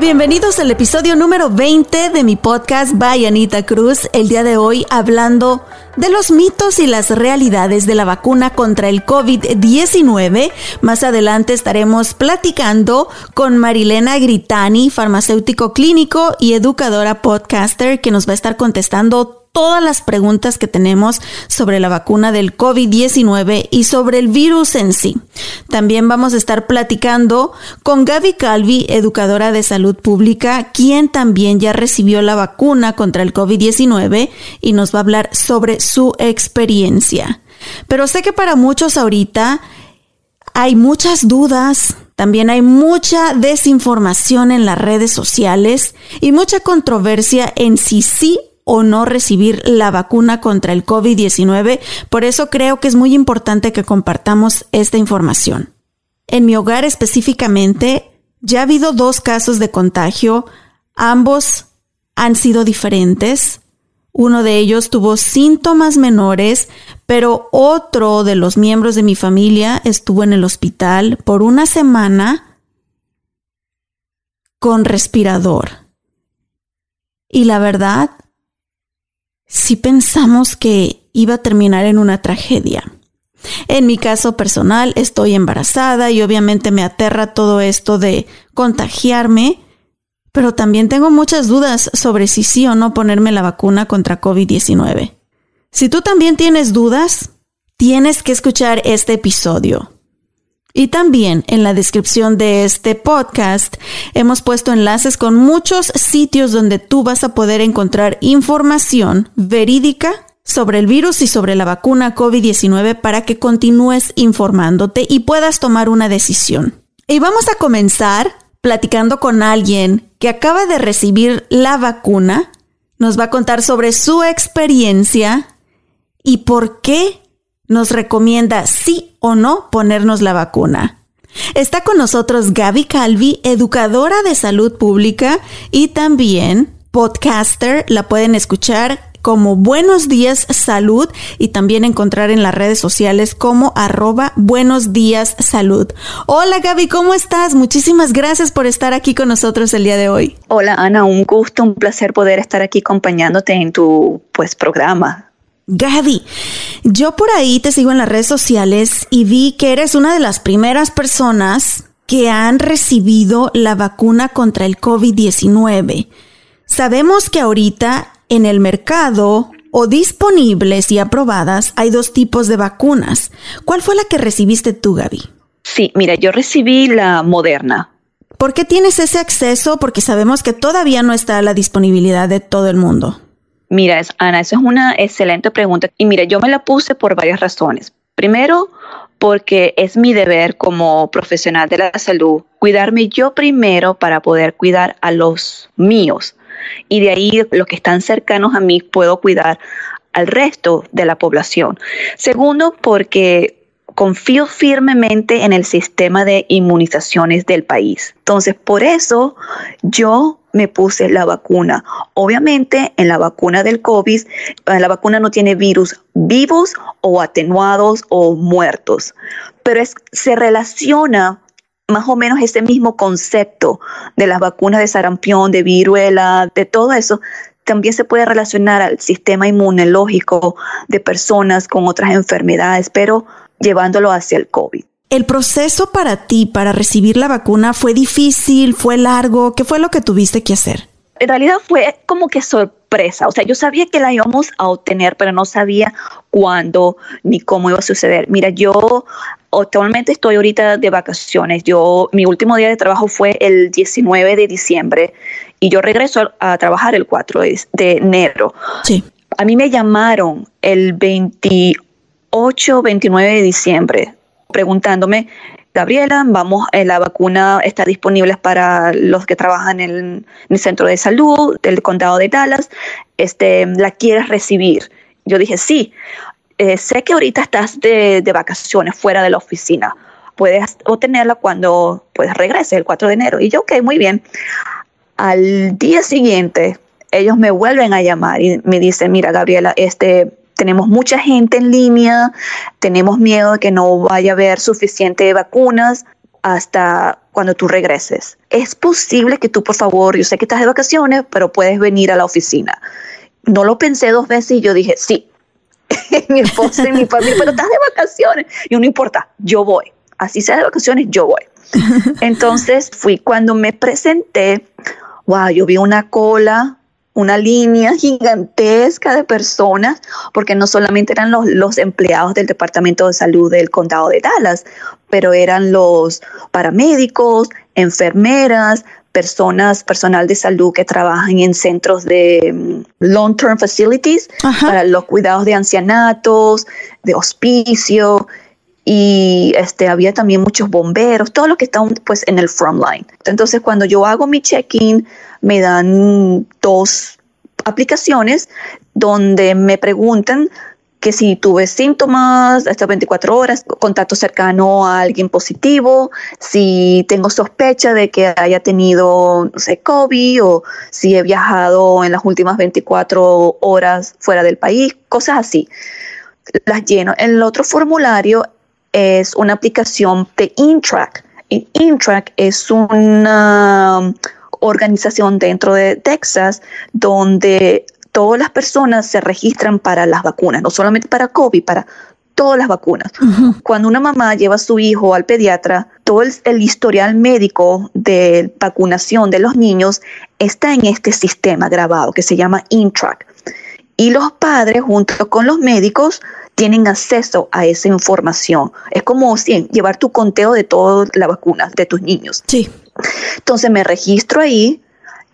Bienvenidos al episodio número 20 de mi podcast by Anita Cruz. El día de hoy hablando de los mitos y las realidades de la vacuna contra el COVID-19. Más adelante estaremos platicando con Marilena Gritani, farmacéutico clínico y educadora podcaster, que nos va a estar contestando todas las preguntas que tenemos sobre la vacuna del COVID-19 y sobre el virus en sí. También vamos a estar platicando con Gaby Calvi, educadora de salud pública, quien también ya recibió la vacuna contra el COVID-19 y nos va a hablar sobre su experiencia. Pero sé que para muchos ahorita hay muchas dudas, también hay mucha desinformación en las redes sociales y mucha controversia en si sí o no recibir la vacuna contra el COVID-19. Por eso creo que es muy importante que compartamos esta información. En mi hogar específicamente, ya ha habido dos casos de contagio. Ambos han sido diferentes. Uno de ellos tuvo síntomas menores, pero otro de los miembros de mi familia estuvo en el hospital por una semana con respirador. Y la verdad, si pensamos que iba a terminar en una tragedia. En mi caso personal, estoy embarazada y obviamente me aterra todo esto de contagiarme, pero también tengo muchas dudas sobre si sí o no ponerme la vacuna contra COVID-19. Si tú también tienes dudas, tienes que escuchar este episodio. Y también en la descripción de este podcast hemos puesto enlaces con muchos sitios donde tú vas a poder encontrar información verídica sobre el virus y sobre la vacuna COVID-19 para que continúes informándote y puedas tomar una decisión. Y vamos a comenzar platicando con alguien que acaba de recibir la vacuna. Nos va a contar sobre su experiencia y por qué nos recomienda sí o no ponernos la vacuna. Está con nosotros Gaby Calvi, educadora de salud pública y también podcaster. La pueden escuchar como Buenos Días Salud y también encontrar en las redes sociales como arroba Buenos Días Salud. Hola Gaby, ¿cómo estás? Muchísimas gracias por estar aquí con nosotros el día de hoy. Hola Ana, un gusto, un placer poder estar aquí acompañándote en tu pues programa. Gaby, yo por ahí te sigo en las redes sociales y vi que eres una de las primeras personas que han recibido la vacuna contra el COVID-19. Sabemos que ahorita en el mercado o disponibles y aprobadas hay dos tipos de vacunas. ¿Cuál fue la que recibiste tú, Gaby? Sí, mira, yo recibí la moderna. ¿Por qué tienes ese acceso? Porque sabemos que todavía no está a la disponibilidad de todo el mundo. Mira, Ana, esa es una excelente pregunta. Y mira, yo me la puse por varias razones. Primero, porque es mi deber como profesional de la salud cuidarme yo primero para poder cuidar a los míos. y de ahí los que están cercanos a mí puedo cuidar al resto de la población. Segundo, porque confío firmemente en el sistema de inmunizaciones del país. Entonces, por eso yo me puse la vacuna. Obviamente, en la vacuna del COVID, eh, la vacuna no tiene virus vivos o atenuados o muertos, pero se relaciona más o menos ese mismo concepto de las vacunas de sarampión, de viruela, de todo eso, también se puede relacionar al sistema inmunológico de personas con otras enfermedades, pero llevándolo hacia el COVID. ¿El proceso para ti, para recibir la vacuna, fue difícil, fue largo? ¿Qué fue lo que tuviste que hacer? En realidad fue como que sorpresa. O sea, yo sabía que la íbamos a obtener, pero no sabía cuándo ni cómo iba a suceder. Mira, yo actualmente estoy ahorita de vacaciones. Yo, mi último día de trabajo fue el 19 de diciembre y yo regreso a trabajar el 4 de, enero. Sí. A mí me llamaron el 28, 29 de diciembre preguntándome, Gabriela, vamos, eh, la vacuna está disponible para los que trabajan en el, centro de salud del condado de Dallas, este, ¿la quieres recibir? Yo dije, sí, eh, sé que ahorita estás de, vacaciones fuera de la oficina, puedes obtenerla cuando pues, regrese el 4 de enero. Y yo, ok, muy bien. Al día siguiente, ellos me vuelven a llamar y me dicen, mira, Gabriela, este, tenemos mucha gente en línea, tenemos miedo de que no vaya a haber suficiente vacunas hasta cuando tú regreses. Es posible que tú, por favor, yo sé que estás de vacaciones, pero puedes venir a la oficina. No lo pensé dos veces y yo dije, sí. mi esposa y mi familia, pero estás de vacaciones. Y no importa, yo voy. Así sea de vacaciones, yo voy. Entonces fui cuando me presenté, wow, yo vi una cola una línea gigantesca de personas, porque no solamente eran los, los, empleados del Departamento de Salud del Condado de Dallas, pero eran los paramédicos, enfermeras, personas, personal de salud que trabajan en centros de mm, long-term facilities para los cuidados de ancianatos, de hospicio, y este, había también muchos bomberos, todo lo que está pues en el frontline. Entonces cuando yo hago mi check-in, me dan dos aplicaciones donde me preguntan que si tuve síntomas hasta 24 horas, contacto cercano a alguien positivo, si tengo sospecha de que haya tenido, no sé, COVID o si he viajado en las últimas 24 horas fuera del país, cosas así. Las lleno. El otro formulario es una aplicación de Intrack. Intrack es una um, organización dentro de Texas donde todas las personas se registran para las vacunas, no solamente para COVID, para todas las vacunas. Cuando una mamá lleva a su hijo al pediatra, todo el, el, historial médico de vacunación de los niños está en este sistema grabado que se llama Intrack. Y los padres, junto con los médicos, tienen acceso a esa información. Es como llevar tu conteo de todas las vacunas de tus niños. Sí. Entonces me registro ahí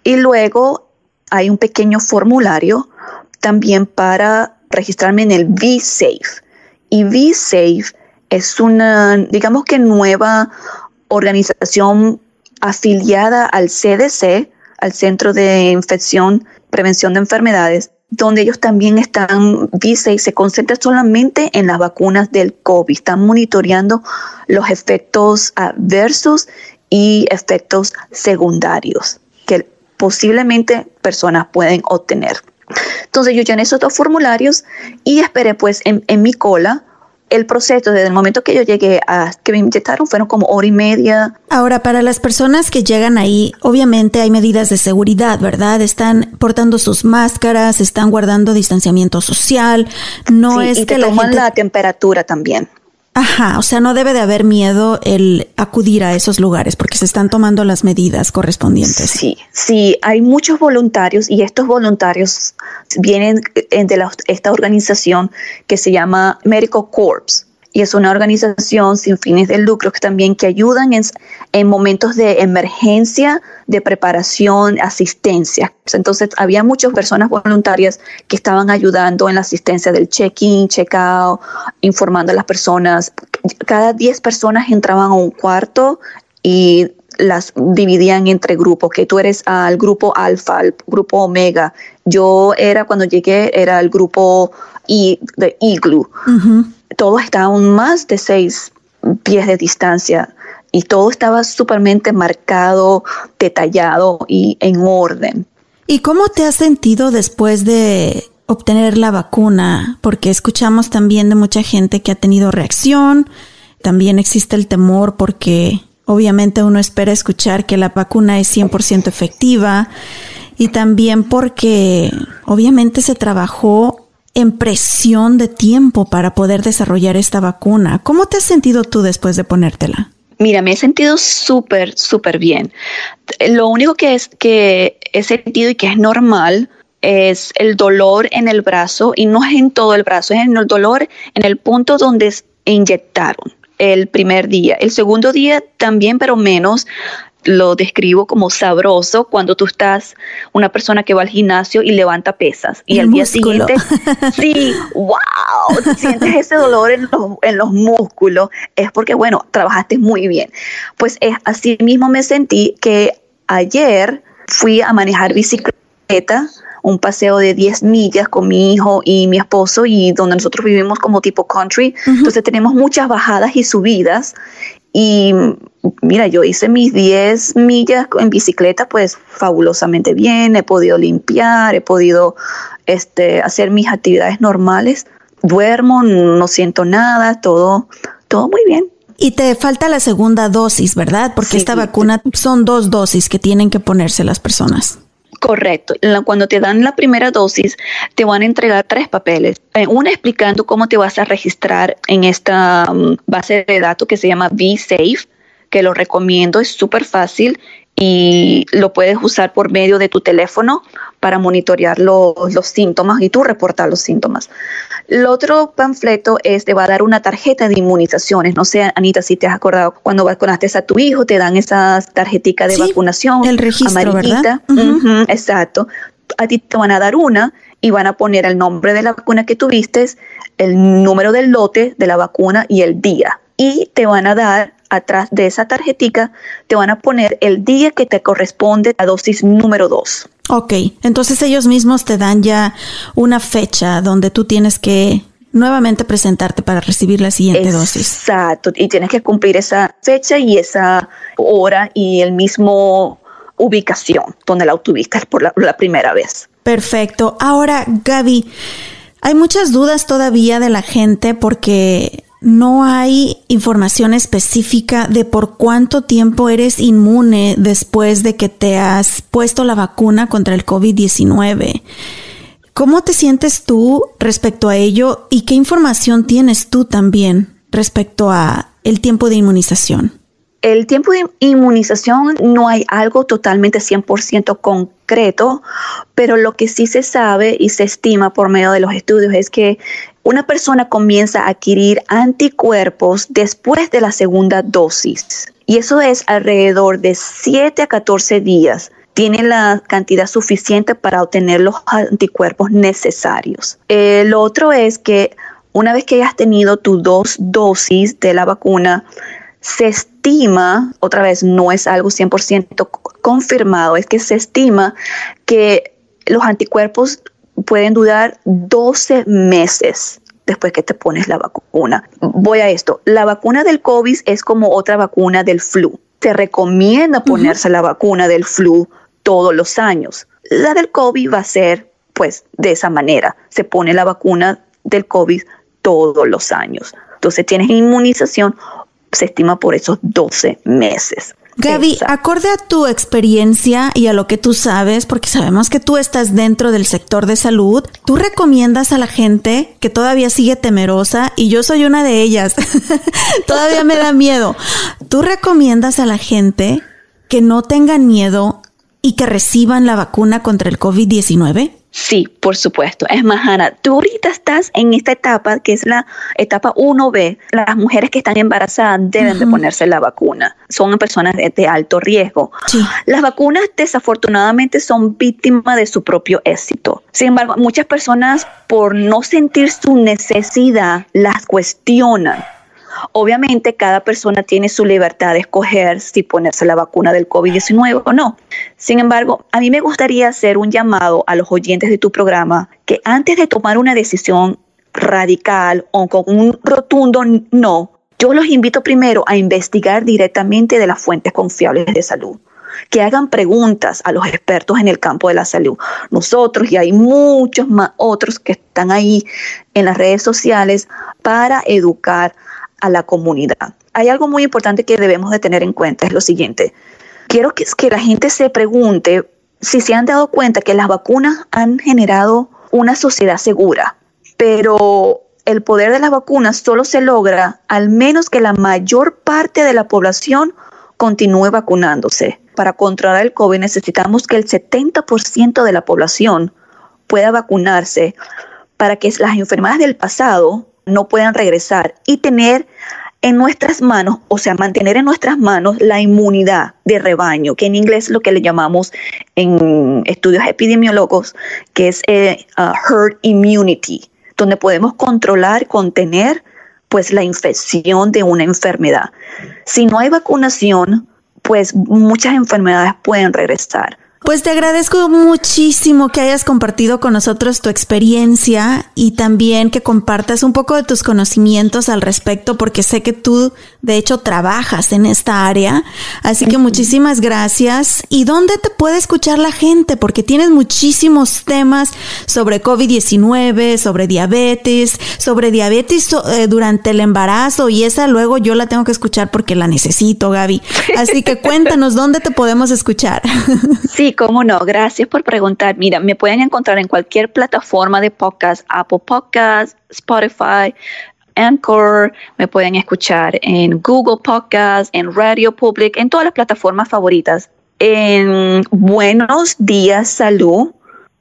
y luego hay un pequeño formulario también para registrarme en el VSafe. Y VSafe es una, digamos que nueva organización afiliada al CDC, al Centro de Infección, Prevención de Enfermedades, donde ellos también están, dice, y se concentra solamente en las vacunas del COVID, están monitoreando los efectos adversos y efectos secundarios que posiblemente personas pueden obtener. Entonces yo llené esos dos formularios y esperé pues en, en mi cola el proceso desde el momento que yo llegué a que me inyectaron fueron como hora y media. Ahora, para las personas que llegan ahí, obviamente hay medidas de seguridad, ¿verdad? Están portando sus máscaras, están guardando distanciamiento social. No es y que te toman la temperatura también. Ajá, o sea, no debe de haber miedo el acudir a esos lugares porque se están tomando las medidas correspondientes. Sí, sí, hay muchos voluntarios y estos voluntarios vienen de esta organización que se llama Medical Corps y es una organización sin fines de lucro que también que ayudan en, en, momentos de emergencia, de preparación, asistencia. Entonces había muchas personas voluntarias que estaban ayudando en la asistencia del check-in, check-out, informando a las personas. Cada 10 personas entraban a un cuarto y las dividían entre grupos, que tú eres al grupo alfa, al grupo omega. Yo era, cuando llegué, era el grupo I, de Igloo. Todos estaban más de seis pies de distancia y todo estaba supermente marcado, detallado y en orden. ¿Y cómo te has sentido después de obtener la vacuna? Porque escuchamos también de mucha gente que ha tenido reacción, también existe el temor porque obviamente uno espera escuchar que la vacuna es 100% efectiva y también porque obviamente se trabajó en presión de tiempo para poder desarrollar esta vacuna. ¿Cómo te has sentido tú después de ponértela? Mira, me he sentido súper, súper bien. Lo único que es que he sentido y que es normal es el dolor en el brazo y no es en todo el brazo, es en el dolor en el punto donde inyectaron el primer día. El segundo día también, pero menos lo describo como sabroso cuando tú estás una persona que va al gimnasio y levanta pesas y al día siguiente sí wow sientes ese dolor en los, en los músculos es porque bueno trabajaste muy bien. Pues es así mismo me sentí que ayer fui a manejar bicicleta un paseo de 10 millas con mi hijo y mi esposo y donde nosotros vivimos como tipo country. Entonces tenemos muchas bajadas y subidas y mira, yo hice mis 10 millas en bicicleta, pues fabulosamente bien, he podido limpiar, he podido este, hacer mis actividades normales, duermo, no siento nada, todo, todo muy bien. Y te falta la segunda dosis, ¿verdad? Porque esta vacuna son dos dosis que tienen que ponerse las personas. Correcto. Cuando te dan la primera dosis, te van a entregar tres papeles. Eh, una explicando cómo te vas a registrar en esta mm, base de datos que se llama VSafe, que lo recomiendo, es súper fácil y lo puedes usar por medio de tu teléfono para monitorear los, síntomas y tú reportar los síntomas. El otro panfleto es, te va a dar una tarjeta de inmunizaciones. No sé, Anita, si te has acordado, cuando vacunaste a tu hijo, te dan esa tarjetica de vacunación. El registro, ¿verdad? exacto. A ti te van a dar una y van a poner el nombre de la vacuna que tuviste, el número del lote de la vacuna y el día. Y te van a dar atrás de esa tarjetica te van a poner el día que te corresponde la dosis número 2. Ok, entonces ellos mismos te dan ya una fecha donde tú tienes que nuevamente presentarte para recibir la siguiente dosis. Exacto, y tienes que cumplir esa fecha y esa hora y el mismo ubicación donde la obtuviste por la, la primera vez. Perfecto. Ahora, Gaby, hay muchas dudas todavía de la gente porque no hay información específica de por cuánto tiempo eres inmune después de que te has puesto la vacuna contra el COVID-19. ¿Cómo te sientes tú respecto a ello y qué información tienes tú también respecto a el tiempo de inmunización? El tiempo de inmunización no hay algo totalmente 100% concreto, pero lo que sí se sabe y se estima por medio de los estudios es que una persona comienza a adquirir anticuerpos después de la segunda dosis. Y eso es alrededor de 7 a 14 días. Tiene la cantidad suficiente para obtener los anticuerpos necesarios. El otro es que una vez que hayas tenido tus dos dosis de la vacuna, se estima, otra vez no es algo 100% confirmado, es que se estima que los anticuerpos pueden durar 12 meses después que te pones la vacuna. Voy a esto, la vacuna del COVID es como otra vacuna del flu. Te recomienda ponerse la vacuna del flu todos los años. La del COVID va a ser pues de esa manera. Se pone la vacuna del COVID todos los años. Entonces tienes inmunización, se estima por esos 12 meses. Gaby, acorde a tu experiencia y a lo que tú sabes, porque sabemos que tú estás dentro del sector de salud, ¿tú recomiendas a la gente que todavía sigue temerosa? Y yo soy una de ellas. todavía me da miedo. ¿Tú recomiendas a la gente que no tengan miedo y que reciban la vacuna contra el COVID-19? Sí, por supuesto. Es más, Ana, tú ahorita estás en esta etapa que es la etapa 1B. Las mujeres que están embarazadas deben de ponerse la vacuna. Son personas de, alto riesgo. Las vacunas desafortunadamente son víctimas de su propio éxito. Sin embargo, muchas personas por no sentir su necesidad las cuestionan Obviamente cada persona tiene su libertad de escoger si ponerse la vacuna del COVID-19 o no. Sin embargo, a mí me gustaría hacer un llamado a los oyentes de tu programa que antes de tomar una decisión radical o con un rotundo no, yo los invito primero a investigar directamente de las fuentes confiables de salud que hagan preguntas a los expertos en el campo de la salud. Nosotros y hay muchos más otros que están ahí en las redes sociales para educar a la comunidad. Hay algo muy importante que debemos de tener en cuenta, es lo siguiente. Quiero que, que la gente se pregunte si se han dado cuenta que las vacunas han generado una sociedad segura, pero el poder de las vacunas solo se logra al menos que la mayor parte de la población continúe vacunándose. Para controlar el COVID necesitamos que el 70% de la población pueda vacunarse para que las enfermedades del pasado no puedan regresar y tener en nuestras manos, o sea, mantener en nuestras manos la inmunidad de rebaño, que en inglés es lo que le llamamos en estudios epidemiólogos, que es uh, herd immunity, donde podemos controlar, contener pues la infección de una enfermedad. Si no hay vacunación, pues muchas enfermedades pueden regresar. Pues te agradezco muchísimo que hayas compartido con nosotros tu experiencia y también que compartas un poco de tus conocimientos al respecto, porque sé que tú, de hecho, trabajas en esta área. Así que muchísimas gracias. ¿Y dónde te puede escuchar la gente? Porque tienes muchísimos temas sobre COVID-19, sobre diabetes, sobre diabetes eh, durante el embarazo y esa luego yo la tengo que escuchar porque la necesito, Gaby. Así que cuéntanos dónde te podemos escuchar. Sí, cómo no. Gracias por preguntar. Mira, me pueden encontrar en cualquier plataforma de podcast, Apple Podcast, Spotify, Anchor, me pueden escuchar en Google Podcast, en Radio Public, en todas las plataformas favoritas. En Buenos Días Salud,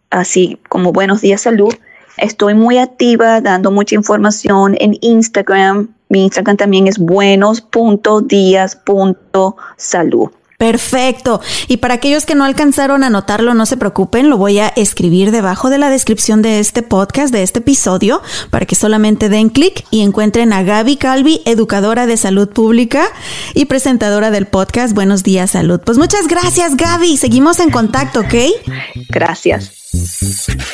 así como Buenos Días Salud, estoy muy activa dando mucha información en Instagram. Mi Instagram también es buenos.días.salud. Perfecto. Y para aquellos que no alcanzaron a anotarlo, no se preocupen, lo voy a escribir debajo de la descripción de este podcast, de este episodio, para que solamente den clic y encuentren a Gaby Calvi, educadora de salud pública y presentadora del podcast Buenos Días Salud. Pues muchas gracias, Gaby. Seguimos en contacto, ¿ok? Gracias.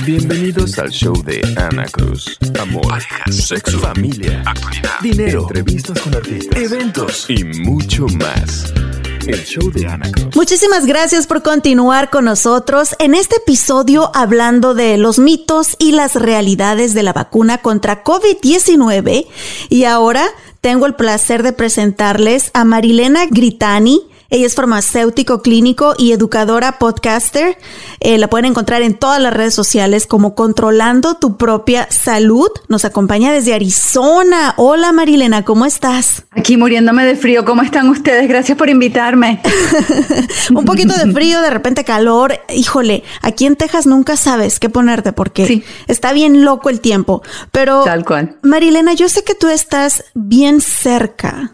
Bienvenidos al show de Ana Cruz. Amor, sexo, familia, actualidad, dinero, entrevistas con artistas, eventos y mucho más. Muchísimas gracias por continuar con nosotros en este episodio hablando de los mitos y las realidades de la vacuna contra COVID-19. Y ahora tengo el placer de presentarles a Marilena Gritani. Ella es farmacéutico clínico y educadora podcaster. Eh, la pueden encontrar en todas las redes sociales como Controlando tu propia salud. Nos acompaña desde Arizona. Hola Marilena, ¿cómo estás? Aquí muriéndome de frío. ¿Cómo están ustedes? Gracias por invitarme. Un poquito de frío, de repente calor. Híjole, aquí en Texas nunca sabes qué ponerte porque está bien loco el tiempo. Pero, Tal cual. Marilena, yo sé que tú estás bien cerca.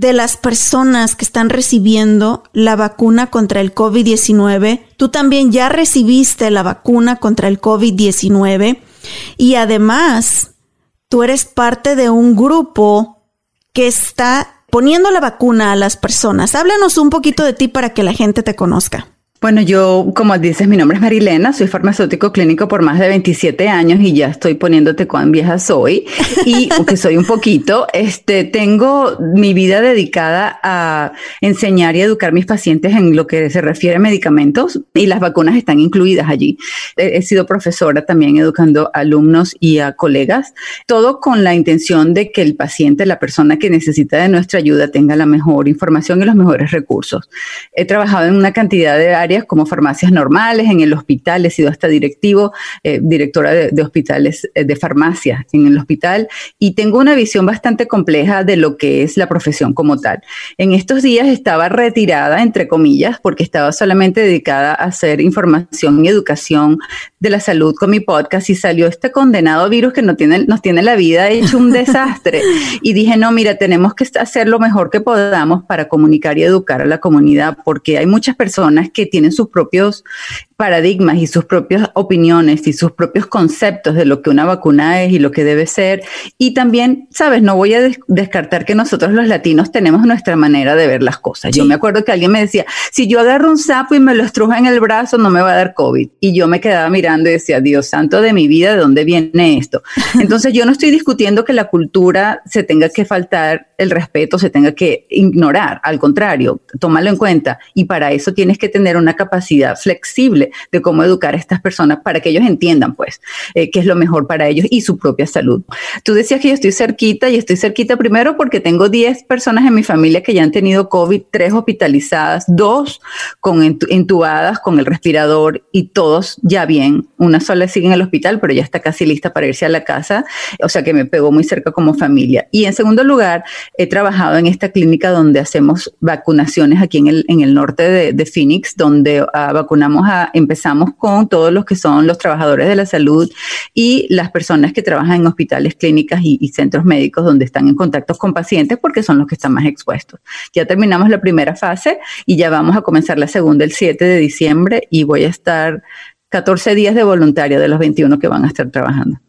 De las personas que están recibiendo la vacuna contra el COVID-19. Tú también ya recibiste la vacuna contra el COVID-19 y además tú eres parte de un grupo que está poniendo la vacuna a las personas. Háblanos un poquito de ti para que la gente te conozca. Bueno, yo, como dices, mi nombre es Marilena, soy farmacéutico clínico por más de 27 años y ya estoy poniéndote cuán vieja soy. Y aunque soy un poquito, este, tengo mi vida dedicada a enseñar y educar a mis pacientes en lo que se refiere a medicamentos y las vacunas están incluidas allí. He, he sido profesora también educando a alumnos y a colegas, todo con la intención de que el paciente, la persona que necesita de nuestra ayuda, tenga la mejor información y los mejores recursos. He trabajado en una cantidad de áreas como farmacias normales, en el hospital, he sido hasta directivo, eh, directora de, de hospitales eh, de farmacia en el hospital y tengo una visión bastante compleja de lo que es la profesión como tal. En estos días estaba retirada, entre comillas, porque estaba solamente dedicada a hacer información y educación de la salud con mi podcast y salió este condenado virus que no tiene, nos tiene la vida hecho un desastre. y dije, no, mira, tenemos que hacer lo mejor que podamos para comunicar y educar a la comunidad porque hay muchas personas que tienen tienen sus propios paradigmas y sus propias opiniones y sus propios conceptos de lo que una vacuna es y lo que debe ser. Y también, sabes, no voy a descartar que nosotros los latinos tenemos nuestra manera de ver las cosas. Yo me acuerdo que alguien me decía, si yo agarro un sapo y me lo estrujo en el brazo, no me va a dar COVID. Y yo me quedaba mirando y decía, Dios santo de mi vida, ¿de dónde viene esto? Entonces yo no estoy discutiendo que la cultura se tenga que faltar el respeto, se tenga que ignorar. Al contrario, tómalo en cuenta. Y para eso tienes que tener una capacidad flexible de cómo educar a estas personas para que ellos entiendan, pues, eh, qué es lo mejor para ellos y su propia salud. Tú decías que yo estoy cerquita y estoy cerquita primero porque tengo 10 personas en mi familia que ya han tenido COVID, tres hospitalizadas, dos con intubadas con el respirador y todos ya bien. Una sola sigue en el hospital, pero ya está casi lista para irse a la casa, o sea que me pegó muy cerca como familia. Y en segundo lugar, he trabajado en esta clínica donde hacemos vacunaciones aquí en el, en el norte de, de Phoenix, donde uh, vacunamos a empezamos con todos los que son los trabajadores de la salud y las personas que trabajan en hospitales, clínicas y, centros médicos donde están en contacto con pacientes porque son los que están más expuestos. Ya terminamos la primera fase y ya vamos a comenzar la segunda el 7 de diciembre y voy a estar 14 días de voluntario de los 21 que van a estar trabajando.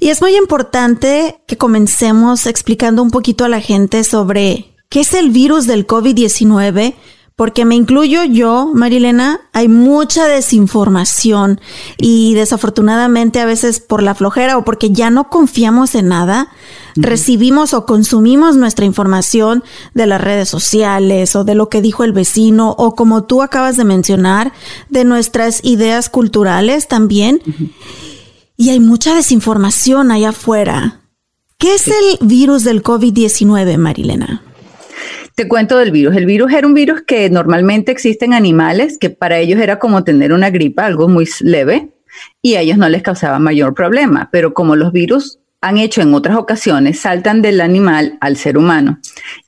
Y es muy importante que comencemos explicando un poquito a la gente sobre qué es el virus del COVID-19 porque me incluyo yo, Marilena, hay mucha desinformación y desafortunadamente a veces por la flojera o porque ya no confiamos en nada, recibimos o consumimos nuestra información de las redes sociales o de lo que dijo el vecino o como tú acabas de mencionar, de nuestras ideas culturales también. Y hay mucha desinformación allá afuera. ¿Qué es el virus del COVID-19, Marilena? Te cuento del virus. El virus era un virus que normalmente existe en animales, que para ellos era como tener una gripa, algo muy leve, y a ellos no les causaba mayor problema. Pero como los virus han hecho en otras ocasiones, saltan del animal al ser humano.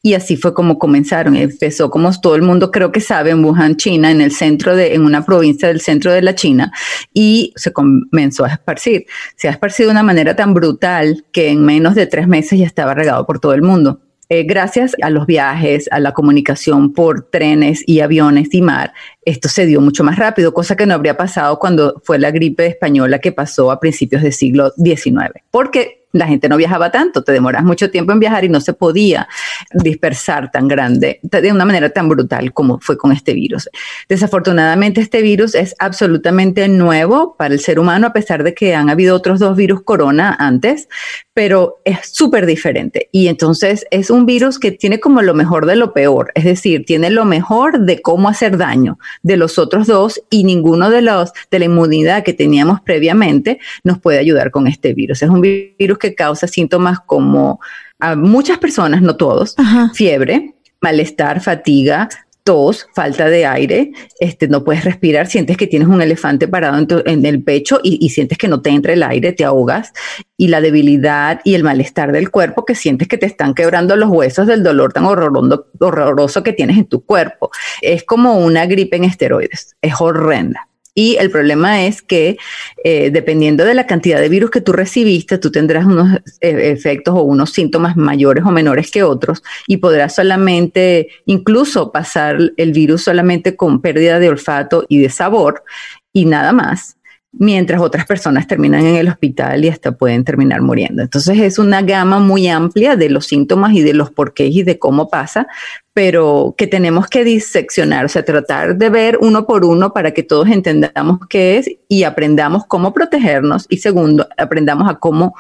Y así fue como comenzaron. Empezó como todo el mundo creo que sabe en Wuhan, China, en el centro de, en una provincia del centro de la China, y se comenzó a esparcir. Se ha esparcido de una manera tan brutal que en menos de tres meses ya estaba regado por todo el mundo. Eh, gracias a los viajes, a la comunicación por trenes y aviones y mar, esto se dio mucho más rápido, cosa que no habría pasado cuando fue la gripe española que pasó a principios del siglo XIX. Porque la gente no viajaba tanto, te demoras mucho tiempo en viajar y no se podía dispersar tan grande, de una manera tan brutal como fue con este virus. Desafortunadamente este virus es absolutamente nuevo para el ser humano, a pesar de que han habido otros dos virus corona antes, pero es súper diferente. Y entonces es un virus que tiene como lo mejor de lo peor, es decir, tiene lo mejor de cómo hacer daño de los otros dos y ninguno de los de la inmunidad que teníamos previamente nos puede ayudar con este virus. Es un virus que causa síntomas como a muchas personas, no todos, fiebre, malestar, fatiga, tos, falta de aire, este, no puedes respirar, sientes que tienes un elefante parado en, el pecho y, sientes que no te entra el aire, te ahogas, y la debilidad y el malestar del cuerpo que sientes que te están quebrando los huesos del dolor tan horroroso que tienes en tu cuerpo. Es como una gripe en esteroides, es horrenda. Y el problema es que eh, dependiendo de la cantidad de virus que tú recibiste, tú tendrás unos eh, efectos o unos síntomas mayores o menores que otros y podrás solamente incluso pasar el virus solamente con pérdida de olfato y de sabor y nada más mientras otras personas terminan en el hospital y hasta pueden terminar muriendo. Entonces es una gama muy amplia de los síntomas y de los porqués y de cómo pasa, pero que tenemos que diseccionar, o sea, tratar de ver uno por uno para que todos entendamos qué es y aprendamos cómo protegernos y segundo, aprendamos a cómo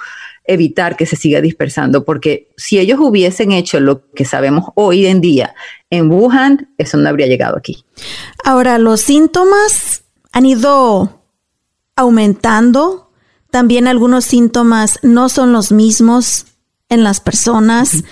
evitar que se siga dispersando, porque si ellos hubiesen hecho lo que sabemos hoy en día en Wuhan, eso no habría llegado aquí. Ahora, los síntomas han ido aumentando. También algunos síntomas no son los mismos en las personas.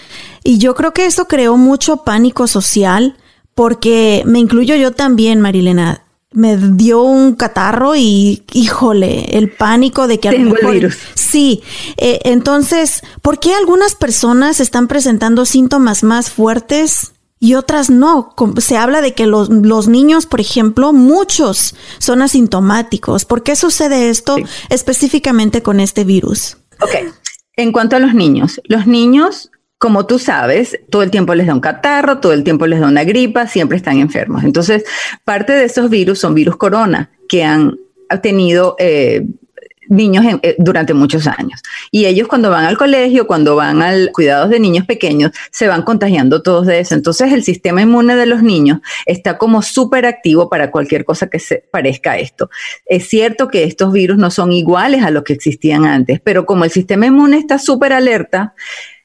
Y yo creo que eso creó mucho pánico social porque me incluyo yo también, Marilena. Me dio un catarro y, híjole, el pánico de que... Tengo el virus. Sí. Eh, entonces, ¿por qué algunas personas están presentando síntomas más fuertes y otras no. Se habla de que los, niños, por ejemplo, muchos son asintomáticos. ¿Por qué sucede esto específicamente con este virus? Ok. En cuanto a los niños, los niños como tú sabes, todo el tiempo les da un catarro, todo el tiempo les da una gripa, siempre están enfermos. Entonces, parte de esos virus son virus corona que han tenido eh, niños eh, durante muchos años. Y ellos cuando van al colegio, cuando van al cuidados de niños pequeños, se van contagiando todos de eso. Entonces el sistema inmune de los niños está como súper activo para cualquier cosa que se parezca a esto. Es cierto que estos virus no son iguales a los que existían antes, pero como el sistema inmune está súper alerta,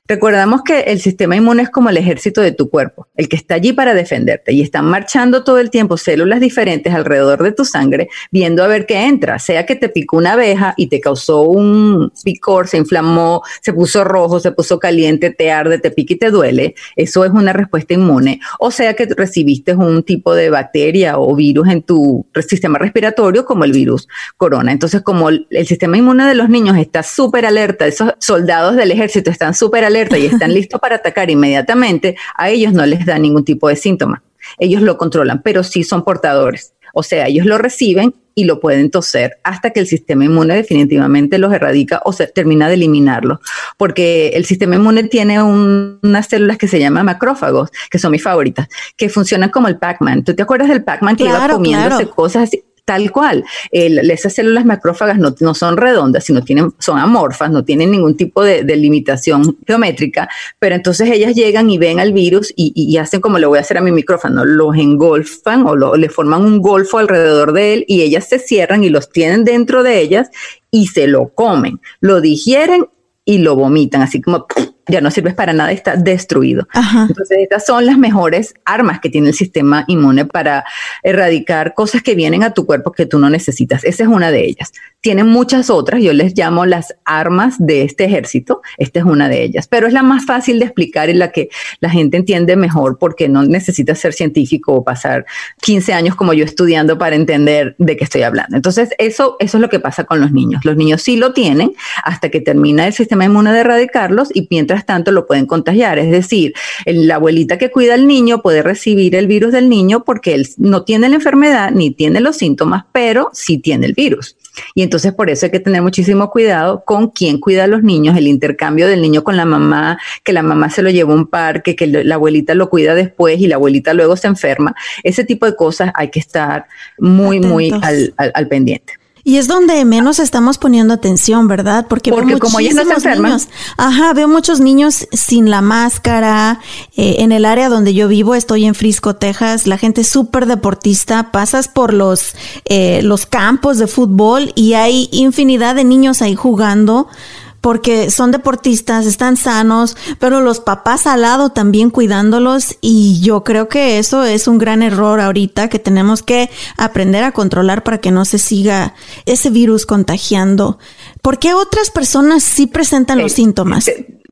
Recordamos que el sistema inmune es como el ejército de tu cuerpo, el que está allí para defenderte y están marchando todo el tiempo células diferentes alrededor de tu sangre viendo a ver qué entra, sea que te picó una abeja y te causó un picor, se inflamó, se puso rojo, se puso caliente, te arde, te pica y te duele, eso es una respuesta inmune, o sea que recibiste un tipo de bacteria o virus en tu sistema respiratorio como el virus corona. Entonces, como el sistema inmune de los niños está súper alerta, esos soldados del ejército están súper alerta, alerta y están listos para atacar inmediatamente, a ellos no les da ningún tipo de síntoma. Ellos lo controlan, pero sí son portadores. O sea, ellos lo reciben y lo pueden toser hasta que el sistema inmune definitivamente los erradica o se termina de eliminarlos. Porque el sistema inmune tiene unas células que se llaman macrófagos, que son mis favoritas, que funcionan como el Pac-Man. ¿Tú te acuerdas del Pac-Man que iba comiéndose cosas así? Tal cual. esas células macrófagas no, son redondas, sino tienen, son amorfas, no tienen ningún tipo de, limitación geométrica, pero entonces ellas llegan y ven al virus y, hacen como le voy a hacer a mi micrófono, los engolfan o le forman un golfo alrededor de él y ellas se cierran y los tienen dentro de ellas y se lo comen, lo digieren y lo vomitan, así como ya no sirves para nada, está destruido. Entonces, estas son las mejores armas que tiene el sistema inmune para erradicar cosas que vienen a tu cuerpo que tú no necesitas. Esa es una de ellas. Tienen muchas otras, yo les llamo las armas de este ejército. Esta es una de ellas, pero es la más fácil de explicar y la que la gente entiende mejor porque no necesita ser científico o pasar 15 años como yo estudiando para entender de qué estoy hablando. Entonces, eso, eso es lo que pasa con los niños. Los niños sí lo tienen hasta que termina el sistema inmune de erradicarlos y mientras tanto lo pueden contagiar. Es decir, la abuelita que cuida al niño puede recibir el virus del niño porque él no tiene la enfermedad ni tiene los síntomas, pero sí tiene el virus. Y entonces por eso hay que tener muchísimo cuidado con quién cuida a los niños, el intercambio del niño con la mamá, que la mamá se lo lleva a un parque, que la abuelita lo cuida después y la abuelita luego se enferma. Ese tipo de cosas hay que estar muy, muy al pendiente. Y es donde menos estamos poniendo atención, ¿verdad? Porque, Porque como ellos no niños. Ajá, veo muchos niños sin la máscara. Eh, en el área donde yo vivo, estoy en Frisco, Texas. La gente es súper deportista. Pasas por los, eh, los campos de fútbol y hay infinidad de niños ahí jugando porque son deportistas, están sanos, pero los papás al lado también cuidándolos y yo creo que eso es un gran error ahorita que tenemos que aprender a controlar para que no se siga ese virus contagiando. ¿Por qué otras personas sí presentan los síntomas?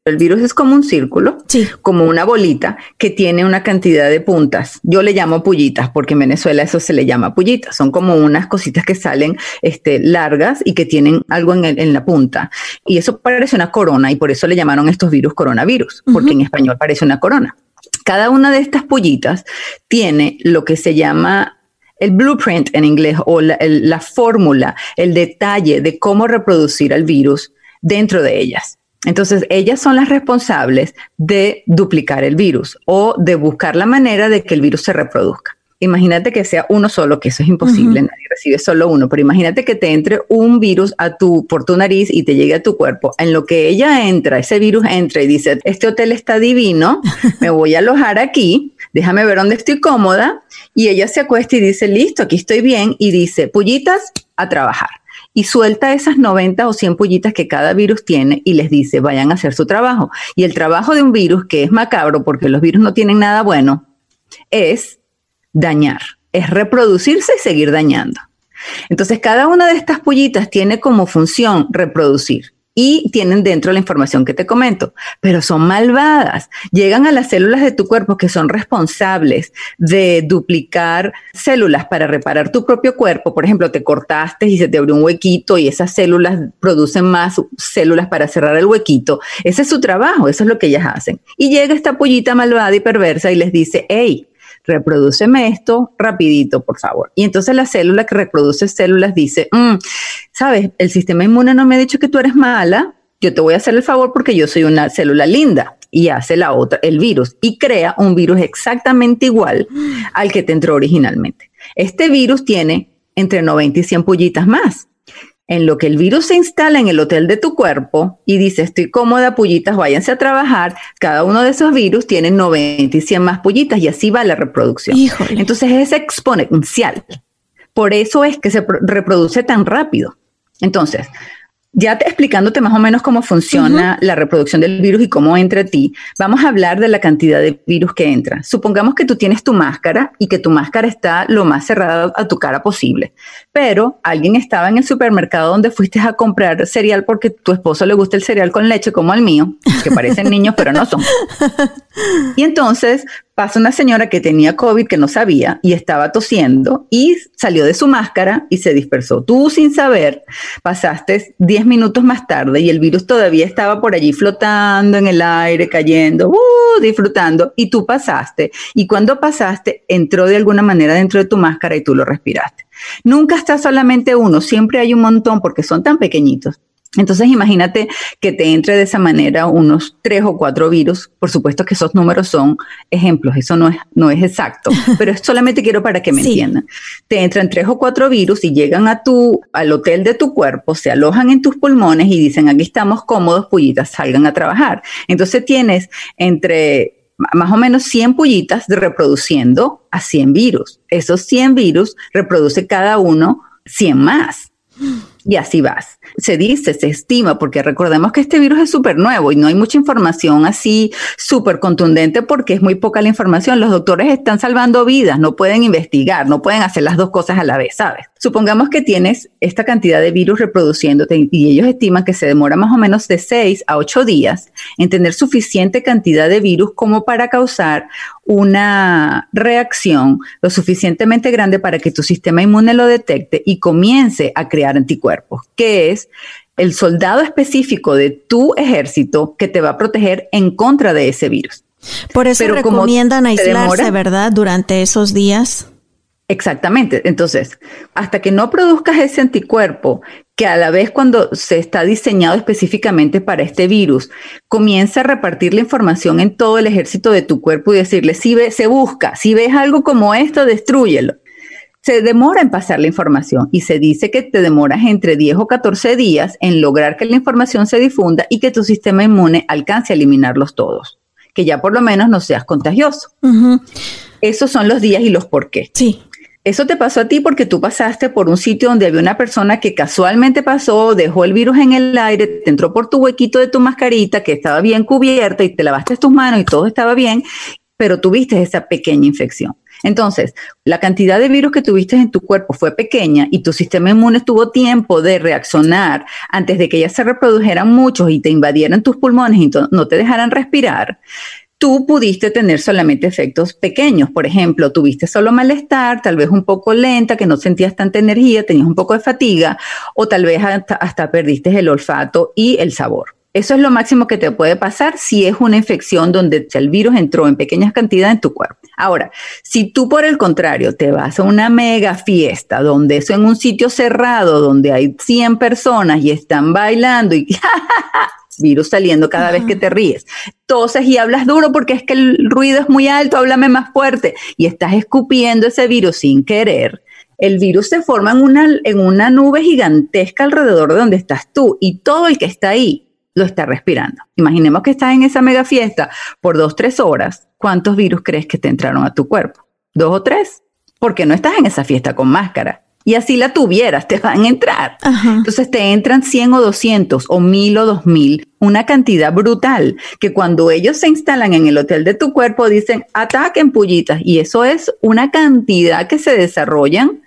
El virus es como un círculo, como una bolita que tiene una cantidad de puntas. Yo le llamo pullitas porque en Venezuela eso se le llama pullitas. Son como unas cositas que salen este, largas y que tienen algo en, en la punta. Y eso parece una corona y por eso le llamaron estos virus coronavirus, porque en español parece una corona. Cada una de estas pullitas tiene lo que se llama el blueprint en inglés o la, la fórmula, el detalle de cómo reproducir al virus dentro de ellas. Entonces, ellas son las responsables de duplicar el virus o de buscar la manera de que el virus se reproduzca. Imagínate que sea uno solo, que eso es imposible, nadie recibe solo uno, pero imagínate que te entre un virus a tu, por tu nariz y te llegue a tu cuerpo. En lo que ella entra, ese virus entra y dice, este hotel está divino, me voy a alojar aquí, déjame ver dónde estoy cómoda, y ella se acuesta y dice, listo, aquí estoy bien, y dice, pullitas, a trabajar y suelta esas 90 o 100 pullitas que cada virus tiene y les dice, vayan a hacer su trabajo. Y el trabajo de un virus, que es macabro porque los virus no tienen nada bueno, es dañar, es reproducirse y seguir dañando. Entonces, cada una de estas pullitas tiene como función reproducir y tienen dentro la información que te comento, pero son malvadas. Llegan a las células de tu cuerpo que son responsables de duplicar células para reparar tu propio cuerpo. Por ejemplo, te cortaste y se te abrió un huequito y esas células producen más células para cerrar el huequito. Ese es su trabajo, eso es lo que ellas hacen. Y llega esta pollita malvada y perversa y les dice, hey, reproduceme esto rapidito, por favor. Y entonces la célula que reproduce células dice, mm, sabes, el sistema inmune no me ha dicho que tú eres mala, yo te voy a hacer el favor porque yo soy una célula linda y hace la otra, el virus, y crea un virus exactamente igual al que te entró originalmente. Este virus tiene entre 90 y 100 pullitas más. En lo que el virus se instala en el hotel de tu cuerpo y dice, estoy cómoda, pullitas, váyanse a trabajar, cada uno de esos virus tiene 90 y 100 más pullitas y así va la reproducción. Entonces es exponencial. Por eso es que se reproduce tan rápido. Entonces, ya te, explicándote más o menos cómo funciona la reproducción del virus y cómo entra a ti, vamos a hablar de la cantidad de virus que entra. Supongamos que tú tienes tu máscara y que tu máscara está lo más cerrada a tu cara posible, pero alguien estaba en el supermercado donde fuiste a comprar cereal porque tu esposo le gusta el cereal con leche como al mío, que parecen niños pero no son. Y entonces pasa una señora que tenía COVID que no sabía y estaba tosiendo y salió de su máscara y se dispersó. Tú sin saber pasaste 10 minutos más tarde y el virus todavía estaba por allí flotando en el aire, cayendo, uh, disfrutando y tú pasaste. Y cuando pasaste entró de alguna manera dentro de tu máscara y tú lo respiraste. Nunca está solamente uno, siempre hay un montón porque son tan pequeñitos entonces imagínate que te entre de esa manera unos tres o cuatro virus. Por supuesto que esos números son ejemplos, eso no es, no es exacto, pero solamente quiero para que me entiendan. Te entran tres o cuatro virus y llegan a tu, al hotel de tu cuerpo, se alojan en tus pulmones y dicen, aquí estamos cómodos, pullitas, salgan a trabajar. Entonces tienes entre más o menos 100 pullitas reproduciendo a 100 virus. Esos 100 virus reproduce cada uno 100 más. Y así vas. Se dice, se estima, porque recordemos que este virus es súper nuevo y no hay mucha información así súper contundente porque es muy poca la información. Los doctores están salvando vidas, no pueden investigar, no pueden hacer las dos cosas a la vez, ¿sabes? Supongamos que tienes esta cantidad de virus reproduciéndote y ellos estiman que se demora más o menos de 6 a 8 días en tener suficiente cantidad de virus como para causar una reacción lo suficientemente grande para que tu sistema inmune lo detecte y comience a crear anticuerpos, que es el soldado específico de tu ejército que te va a proteger en contra de ese virus. Por eso recomiendan aislarse, ¿verdad? Durante esos días. Exactamente. Entonces, hasta que no produzcas ese anticuerpo, que a la vez cuando se está diseñado específicamente para este virus, comienza a repartir la información en todo el ejército de tu cuerpo y decirle, si ve, se busca, si ves algo como esto, destruyelo. Se demora en pasar la información y se dice que te demoras entre 10 o 14 días en lograr que la información se difunda y que tu sistema inmune alcance a eliminarlos todos, que ya por lo menos no seas contagioso. Esos son los días y los por qué. Sí. Eso te pasó a ti porque tú pasaste por un sitio donde había una persona que casualmente pasó, dejó el virus en el aire, te entró por tu huequito de tu mascarita que estaba bien cubierta y te lavaste tus manos y todo estaba bien, pero tuviste esa pequeña infección. Entonces, la cantidad de virus que tuviste en tu cuerpo fue pequeña y tu sistema inmune tuvo tiempo de reaccionar antes de que ya se reprodujeran muchos y te invadieran tus pulmones y no te dejaran respirar tú pudiste tener solamente efectos pequeños. Por ejemplo, tuviste solo malestar, tal vez un poco lenta, que no sentías tanta energía, tenías un poco de fatiga, o tal vez hasta, perdiste el olfato y el sabor. Eso es lo máximo que te puede pasar si es una infección donde el virus entró en pequeñas cantidades en tu cuerpo. Ahora, si tú por el contrario te vas a una mega fiesta, donde eso en un sitio cerrado, donde hay 100 personas y están bailando y virus saliendo cada vez que te ríes. Toses y hablas duro porque es que el ruido es muy alto, háblame más fuerte y estás escupiendo ese virus sin querer. El virus se forma en una, en una nube gigantesca alrededor de donde estás tú y todo el que está ahí lo está respirando. Imaginemos que estás en esa mega fiesta por dos, tres horas. ¿Cuántos virus crees que te entraron a tu cuerpo? ¿Dos o tres? Porque no estás en esa fiesta con máscara y así la tuvieras, te van a entrar. Entonces te entran 100 o 200 o 1000 o 2000, una cantidad brutal que cuando ellos se instalan en el hotel de tu cuerpo dicen ataquen pullitas y eso es una cantidad que se desarrollan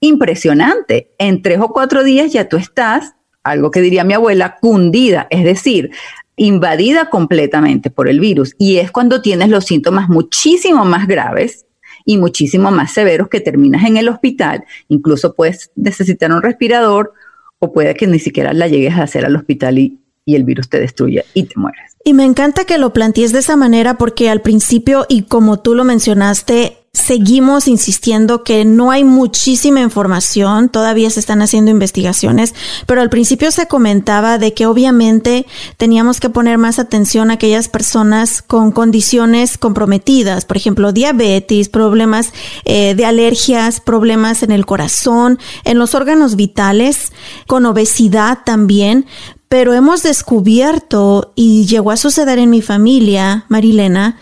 impresionante. En tres o cuatro días ya tú estás, algo que diría mi abuela, cundida, es decir, invadida completamente por el virus y es cuando tienes los síntomas muchísimo más graves y muchísimo más severos que terminas en el hospital. Incluso puedes necesitar un respirador o puede que ni siquiera la llegues a hacer al hospital y, el virus te destruya y te mueres. Y me encanta que lo plantees de esa manera porque al principio, y como tú lo mencionaste, seguimos insistiendo que no hay muchísima información, todavía se están haciendo investigaciones, pero al principio se comentaba de que obviamente teníamos que poner más atención a aquellas personas con condiciones comprometidas, por ejemplo, diabetes, problemas eh, de alergias, problemas en el corazón, en los órganos vitales, con obesidad también, pero hemos descubierto, y llegó a suceder en mi familia, Marilena,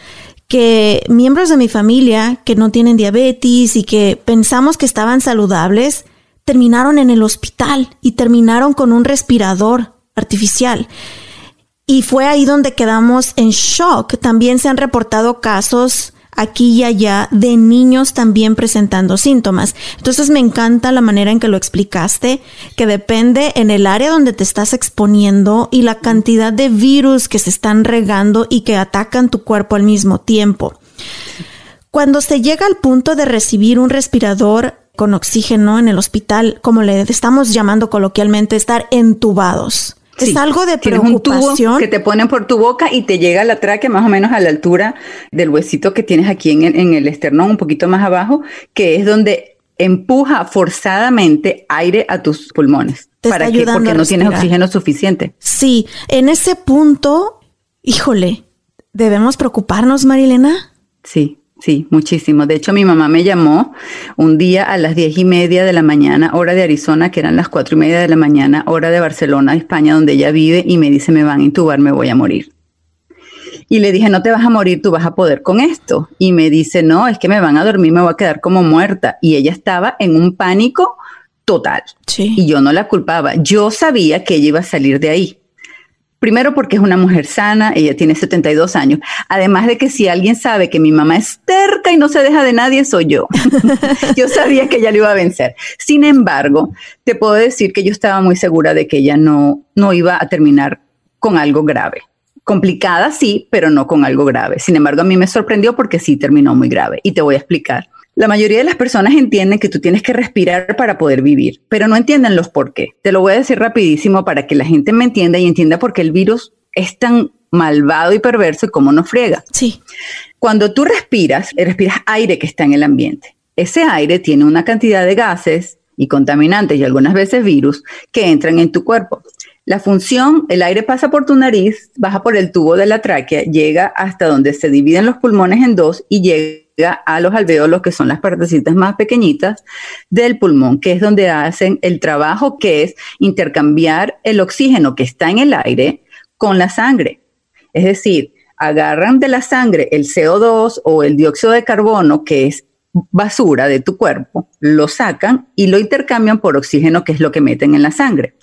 que miembros de mi familia que no tienen diabetes y que pensamos que estaban saludables, terminaron en el hospital y terminaron con un respirador artificial. Y fue ahí donde quedamos en shock. También se han reportado casos aquí y allá de niños también presentando síntomas. Entonces me encanta la manera en que lo explicaste, que depende en el área donde te estás exponiendo y la cantidad de virus que se están regando y que atacan tu cuerpo al mismo tiempo. Cuando se llega al punto de recibir un respirador con oxígeno en el hospital, como le estamos llamando coloquialmente, estar entubados. Es algo de preocupación. Un que te ponen por tu boca y te llega la tráquea más o menos a la altura del huesito que tienes aquí en, en el esternón, un poquito más abajo, que es donde empuja forzadamente aire a tus pulmones. ¿Para qué? Porque no tienes oxígeno suficiente. Sí, en ese punto, híjole, ¿debemos preocuparnos, Marilena? Sí. Sí, muchísimo. De hecho, mi mamá me llamó un día a las diez y media de la mañana, hora de Arizona, que eran las cuatro y media de la mañana, hora de Barcelona, España, donde ella vive, y me dice, me van a intubar, me voy a morir. Y le dije, no te vas a morir, tú vas a poder con esto. Y me dice, no, es que me van a dormir, me voy a quedar como muerta. Y ella estaba en un pánico total. Y yo no la culpaba. Yo sabía que ella iba a salir de ahí. Primero porque es una mujer sana, ella tiene 72 años. Además de que si alguien sabe que mi mamá es terca y no se deja de nadie, soy yo. yo sabía que ella lo iba a vencer. Sin embargo, te puedo decir que yo estaba muy segura de que ella no, no iba a terminar con algo grave. Complicada, sí, pero no con algo grave. Sin embargo, a mí me sorprendió porque sí terminó muy grave y te voy a explicar. La mayoría de las personas entienden que tú tienes que respirar para poder vivir, pero no entienden los por qué. Te lo voy a decir rapidísimo para que la gente me entienda y entienda por qué el virus es tan malvado y perverso y cómo nos friega. Sí. Cuando tú respiras, respiras aire que está en el ambiente. Ese aire tiene una cantidad de gases y contaminantes y algunas veces virus que entran en tu cuerpo. La función, el aire pasa por tu nariz, baja por el tubo de la tráquea, llega hasta donde se dividen los pulmones en dos y llega a los alveolos, que son las partecitas más pequeñitas del pulmón, que es donde hacen el trabajo que es intercambiar el oxígeno que está en el aire con la sangre. Es decir, agarran de la sangre el CO2 o el dióxido de carbono, que es basura de tu cuerpo, lo sacan y lo intercambian por oxígeno, que es lo que meten en la sangre.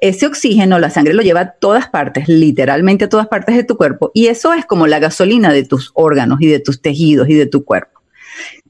Ese oxígeno, la sangre lo lleva a todas partes, literalmente a todas partes de tu cuerpo, y eso es como la gasolina de tus órganos y de tus tejidos y de tu cuerpo.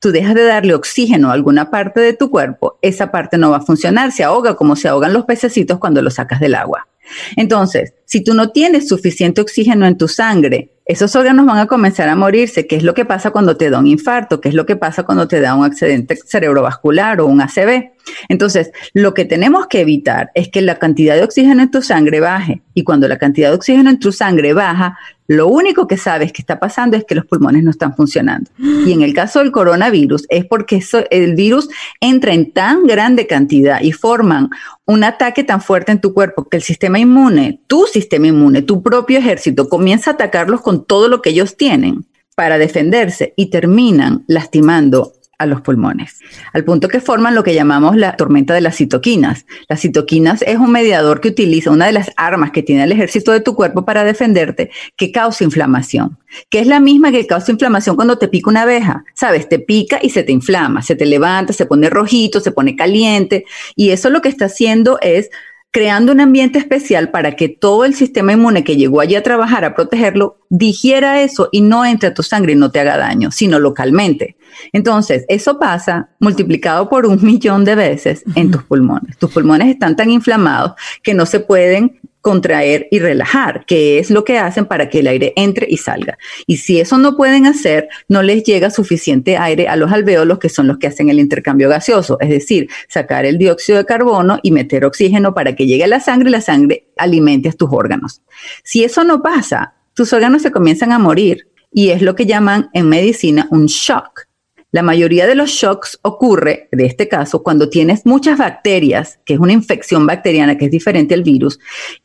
Tú dejas de darle oxígeno a alguna parte de tu cuerpo, esa parte no va a funcionar, se ahoga como se ahogan los pececitos cuando los sacas del agua. Entonces, si tú no tienes suficiente oxígeno en tu sangre, esos órganos van a comenzar a morirse, ¿Qué es lo que pasa cuando te da un infarto, ¿Qué es lo que pasa cuando te da un accidente cerebrovascular o un ACV. Entonces, lo que tenemos que evitar es que la cantidad de oxígeno en tu sangre baje. Y cuando la cantidad de oxígeno en tu sangre baja, lo único que sabes que está pasando es que los pulmones no están funcionando. Y en el caso del coronavirus es porque el virus entra en tan grande cantidad y forman un ataque tan fuerte en tu cuerpo que el sistema inmune, tu sistema inmune, tu propio ejército, comienza a atacarlos con todo lo que ellos tienen para defenderse y terminan lastimando a los pulmones, al punto que forman lo que llamamos la tormenta de las citoquinas. Las citoquinas es un mediador que utiliza una de las armas que tiene el ejército de tu cuerpo para defenderte, que causa inflamación, que es la misma que causa inflamación cuando te pica una abeja. Sabes, te pica y se te inflama, se te levanta, se pone rojito, se pone caliente, y eso lo que está haciendo es creando un ambiente especial para que todo el sistema inmune que llegó allí a trabajar, a protegerlo, digiera eso y no entre a tu sangre y no te haga daño, sino localmente. Entonces, eso pasa multiplicado por un millón de veces en tus pulmones. Tus pulmones están tan inflamados que no se pueden contraer y relajar, que es lo que hacen para que el aire entre y salga. Y si eso no pueden hacer, no les llega suficiente aire a los alveolos, que son los que hacen el intercambio gaseoso, es decir, sacar el dióxido de carbono y meter oxígeno para que llegue a la sangre y la sangre alimente a tus órganos. Si eso no pasa, tus órganos se comienzan a morir y es lo que llaman en medicina un shock La mayoría de los shocks ocurre, de este caso, cuando tienes muchas bacterias, que es una infección bacteriana que es diferente al virus,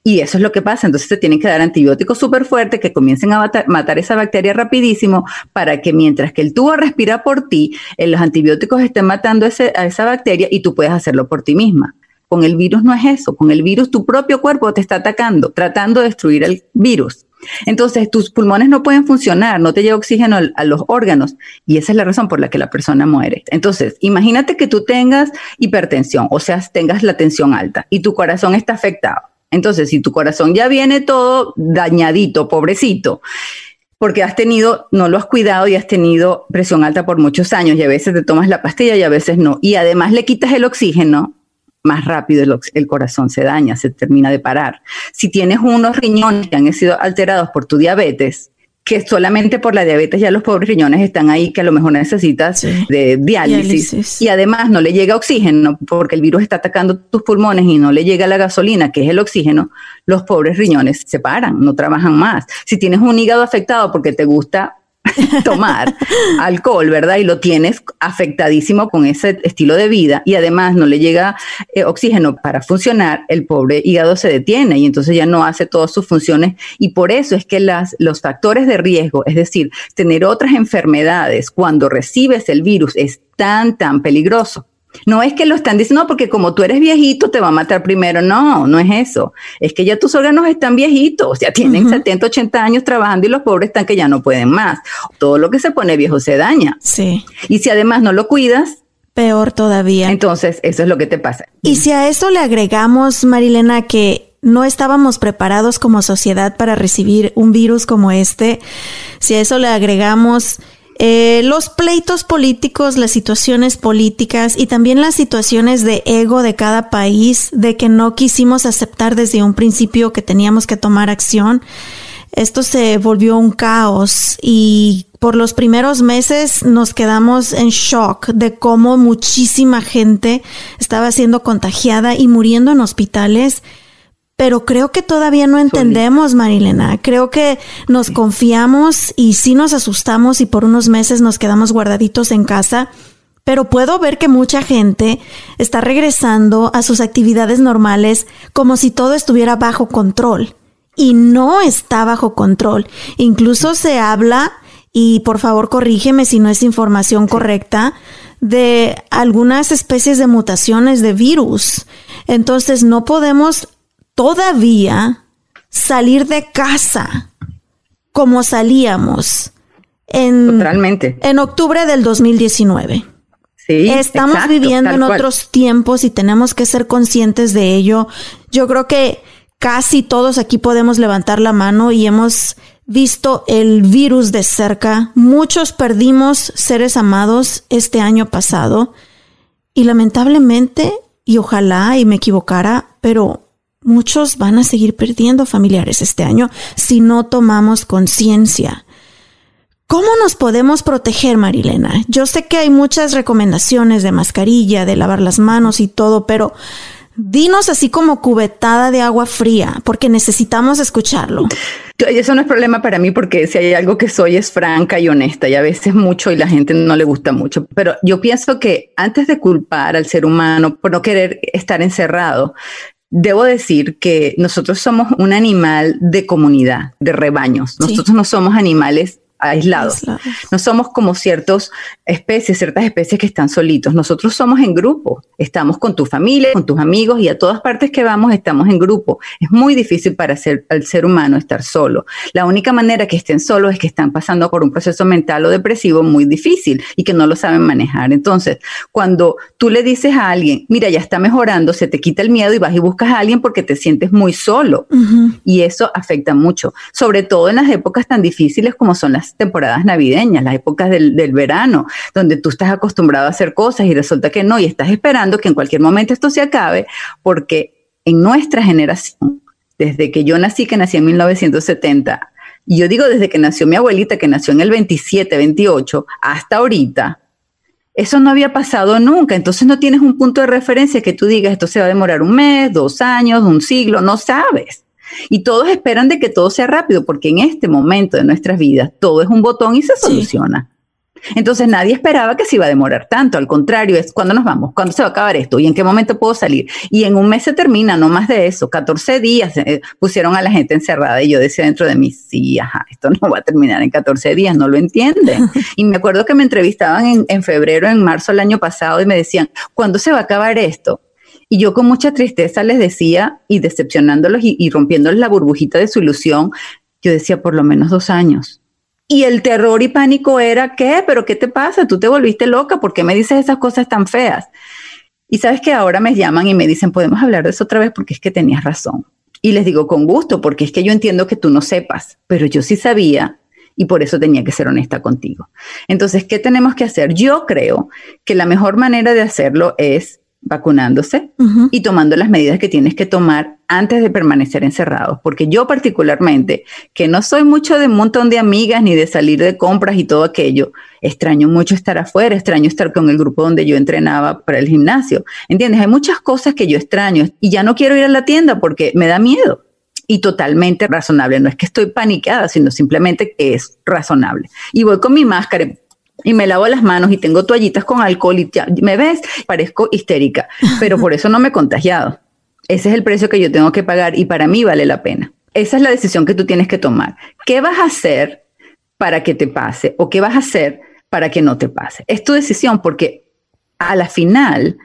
y eso es lo que pasa. Entonces te tienen que dar antibióticos súper fuertes que comiencen a matar, esa bacteria rapidísimo para que mientras que el tubo respira por ti, eh, los antibióticos estén matando a esa bacteria y tú puedes hacerlo por ti misma. Con el virus no es eso, con el virus tu propio cuerpo te está atacando, tratando de destruir el virus. Entonces, tus pulmones no pueden funcionar, no te llega oxígeno a los órganos y esa es la razón por la que la persona muere. Entonces, imagínate que tú tengas hipertensión, o sea, tengas la tensión alta y tu corazón está afectado. Entonces, si tu corazón ya viene todo dañadito, pobrecito, porque has tenido, no lo has cuidado y has tenido presión alta por muchos años y a veces te tomas la pastilla y a veces no. Y además le quitas el oxígeno, más rápido el, corazón se daña, se termina de parar. Si tienes unos riñones que han sido alterados por tu diabetes, que solamente por la diabetes ya los pobres riñones están ahí que a lo mejor necesitas de diálisis, y además no le llega oxígeno porque el virus está atacando tus pulmones y no le llega la gasolina que es el oxígeno, los pobres riñones se paran, no trabajan más. Si tienes un hígado afectado porque te gusta tomar alcohol, ¿verdad? Y lo tienes afectadísimo con ese estilo de vida y además no le llega eh, oxígeno para funcionar, el pobre hígado se detiene y entonces ya no hace todas sus funciones y por eso es que las, los factores de riesgo, es decir, tener otras enfermedades cuando recibes el virus es tan, tan peligroso. No es que lo están diciendo porque como tú eres viejito te va a matar primero. No, no es eso. Es que ya tus órganos están viejitos, sea, tienen 70, 80 años trabajando y los pobres están que ya no pueden más. Todo lo que se pone viejo se daña. Sí. Y si además no lo cuidas, peor todavía. Entonces, eso es lo que te pasa. Y si a eso le agregamos, Marilena, que no estábamos preparados como sociedad para recibir un virus como este, si a eso le agregamos eh, los pleitos políticos, las situaciones políticas y también las situaciones de ego de cada país, de que no quisimos aceptar desde un principio que teníamos que tomar acción. Esto se volvió un caos y por los primeros meses nos quedamos en shock de cómo muchísima gente estaba siendo contagiada y muriendo en hospitales pero creo que todavía no entendemos, Marilena. Creo que nos confiamos y sí nos asustamos y por unos meses nos quedamos guardaditos en casa. Pero puedo ver que mucha gente está regresando a sus actividades normales como si todo estuviera bajo control. Y no está bajo control. Incluso se habla, y por favor corrígeme si no es información correcta, de algunas especies de mutaciones de virus. Entonces no podemos todavía salir de casa como salíamos en, en octubre del 2019. Sí, Estamos viviendo en otros tiempos y tenemos que ser conscientes de ello. Yo creo que casi todos aquí podemos levantar la mano y hemos visto el virus de cerca. Muchos perdimos seres amados este año pasado y lamentablemente, y ojalá y me equivocara, pero Muchos van a seguir perdiendo familiares este año si no tomamos conciencia. ¿Cómo nos podemos proteger, Marilena? Yo sé que hay muchas recomendaciones de mascarilla, de lavar las manos y todo, pero dinos así como cubetada de agua fría, porque necesitamos escucharlo. Eso no es problema para mí porque si hay algo que soy es franca y honesta y a veces mucho y la gente no le gusta mucho. Pero yo pienso que antes de culpar al ser humano por no querer estar encerrado, Debo decir que nosotros somos un animal de comunidad, de rebaños. Nosotros no somos animales aislados. No somos como ciertas especies, ciertas especies que están solitos. Nosotros somos en grupo. Estamos con tu familia, con tus amigos y a todas partes que vamos estamos en grupo. Es muy difícil para ser, el ser humano estar solo. La única manera que estén solos es que están pasando por un proceso mental o depresivo muy difícil y que no lo saben manejar. Entonces, cuando tú le dices a alguien, mira, ya está mejorando, se te quita el miedo y vas y buscas a alguien porque te sientes muy solo. Y eso afecta mucho, sobre todo en las épocas tan difíciles como son las temporadas navideñas, las épocas del, verano, donde tú estás acostumbrado a hacer cosas y resulta que no, y estás esperando que en cualquier momento esto se acabe, porque en nuestra generación, desde que yo nací, que nací en 1970, y yo digo desde que nació mi abuelita, que nació en el 27, 28, hasta ahorita, eso no había pasado nunca. Entonces no tienes un punto de referencia que tú digas, esto se va a demorar un mes, dos años, un siglo, no sabes. Y todos esperan de que todo sea rápido, porque en este momento de nuestras vidas todo es un botón y se soluciona. Entonces nadie esperaba que se iba a demorar tanto, al contrario, es cuándo nos vamos, cuándo se va a acabar esto y en qué momento puedo salir. Y en un mes se termina, no más de eso, 14 días eh, pusieron a la gente encerrada y yo decía dentro de mí, sí, ajá, esto no va a terminar en 14 días, no lo entienden. y me acuerdo que me entrevistaban en, en febrero, en marzo del año pasado y me decían, ¿cuándo se va a acabar esto? Y yo con mucha tristeza les decía, y decepcionándolos y, rompiéndoles la burbujita de su ilusión, yo decía por lo menos dos años. Y el terror y pánico era, ¿qué? ¿Pero qué te pasa? Tú te volviste loca, ¿por qué me dices esas cosas tan feas? Y sabes que ahora me llaman y me dicen, podemos hablar de eso otra vez porque es que tenías razón. Y les digo con gusto, porque es que yo entiendo que tú no sepas, pero yo sí sabía y por eso tenía que ser honesta contigo. Entonces, ¿qué tenemos que hacer? Yo creo que la mejor manera de hacerlo es vacunándose y tomando las medidas que tienes que tomar antes de permanecer encerrados. Porque yo particularmente, que no soy mucho de un montón de amigas ni de salir de compras y todo aquello, extraño mucho estar afuera, extraño estar con el grupo donde yo entrenaba para el gimnasio. ¿Entiendes? Hay muchas cosas que yo extraño y ya no quiero ir a la tienda porque me da miedo. Y totalmente razonable. No es que estoy paniqueada, sino simplemente que es razonable. Y voy con mi máscara y me lavo las manos y tengo toallitas con alcohol y ya, me ves, parezco histérica, pero por eso no me he contagiado. Ese es el precio que yo tengo que pagar y para mí vale la pena. Esa es la decisión que tú tienes que tomar. ¿Qué vas a hacer para que te pase o qué vas a hacer para que no te pase? Es tu decisión porque a la final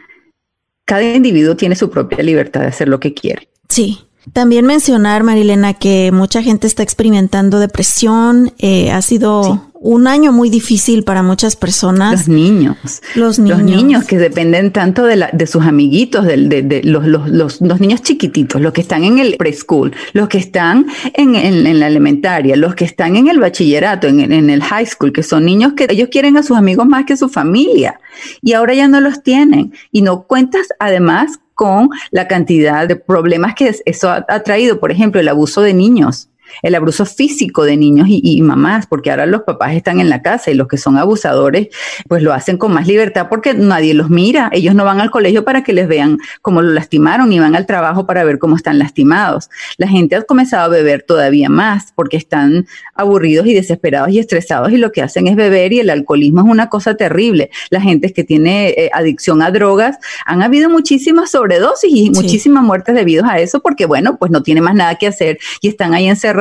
cada individuo tiene su propia libertad de hacer lo que quiere. Sí. También mencionar, Marilena, que mucha gente está experimentando depresión. Eh, ha sido sí un año muy difícil para muchas personas. Los niños. Los niños. Los niños que dependen tanto de, la, de sus amiguitos, de, de, de los, los, los, los, niños chiquititos, los que están en el preschool, los que están en, en, en, la elementaria, los que están en el bachillerato, en, en el high school, que son niños que ellos quieren a sus amigos más que su familia y ahora ya no los tienen. Y no cuentas además con la cantidad de problemas que eso ha, traído, por ejemplo, el abuso de niños el abuso físico de niños y, y, mamás, porque ahora los papás están en la casa y los que son abusadores, pues lo hacen con más libertad porque nadie los mira. Ellos no van al colegio para que les vean cómo lo lastimaron, ni van al trabajo para ver cómo están lastimados. La gente ha comenzado a beber todavía más porque están aburridos y desesperados y estresados y lo que hacen es beber y el alcoholismo es una cosa terrible. La gente que tiene eh, adicción a drogas, han habido muchísimas sobredosis y sí. muchísimas muertes debido a eso porque, bueno, pues no tiene más nada que hacer y están ahí encerrados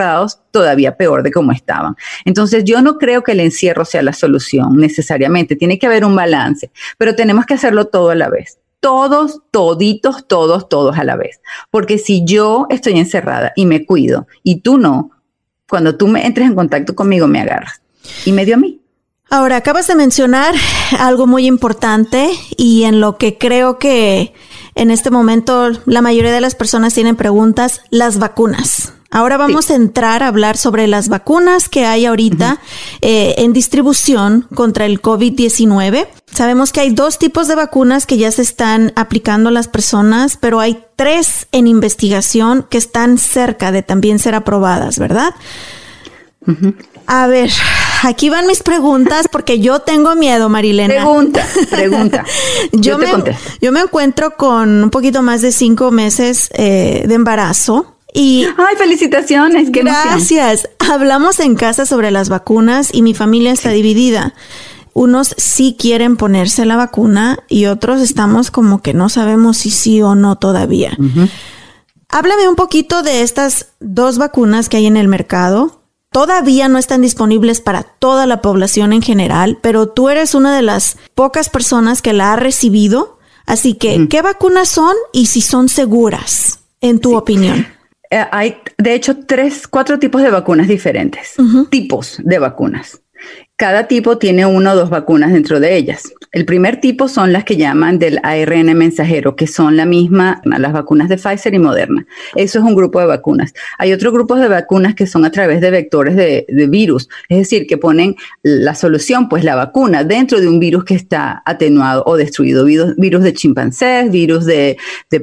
todavía peor de cómo estaban. Entonces yo no creo que el encierro sea la solución necesariamente, tiene que haber un balance, pero tenemos que hacerlo todo a la vez. Todos, toditos, todos, todos a la vez. Porque si yo estoy encerrada y me cuido y tú no, cuando tú me entres en contacto conmigo me agarras. Y medio a mí. Ahora, acabas de mencionar algo muy importante y en lo que creo que en este momento la mayoría de las personas tienen preguntas, las vacunas. Ahora vamos sí. a entrar a hablar sobre las vacunas que hay ahorita uh -huh. eh, en distribución contra el COVID-19. Sabemos que hay dos tipos de vacunas que ya se están aplicando a las personas, pero hay tres en investigación que están cerca de también ser aprobadas, ¿verdad? Uh -huh. A ver, aquí van mis preguntas porque yo tengo miedo, Marilena. Pregunta, pregunta. yo, yo, me, yo, me, encuentro con un poquito más de cinco meses eh, de embarazo. Y Ay, felicitaciones. Qué gracias. Emoción. Hablamos en casa sobre las vacunas y mi familia está sí. dividida. Unos sí quieren ponerse la vacuna y otros estamos como que no sabemos si sí o no todavía. Uh -huh. Háblame un poquito de estas dos vacunas que hay en el mercado. Todavía no están disponibles para toda la población en general, pero tú eres una de las pocas personas que la ha recibido. Así que, uh -huh. ¿qué vacunas son y si son seguras, en tu sí. opinión? Eh, hay, de hecho, tres, cuatro tipos de vacunas diferentes. Uh -huh. Tipos de vacunas. Cada tipo tiene una o dos vacunas dentro de ellas. El primer tipo son las que llaman del ARN mensajero, que son la misma, las vacunas de Pfizer y Moderna. Eso es un grupo de vacunas. Hay otros grupos de vacunas que son a través de vectores de, virus, es decir, que ponen la solución, pues la vacuna, dentro de un virus que está atenuado o destruido. Virus, de chimpancés, virus de,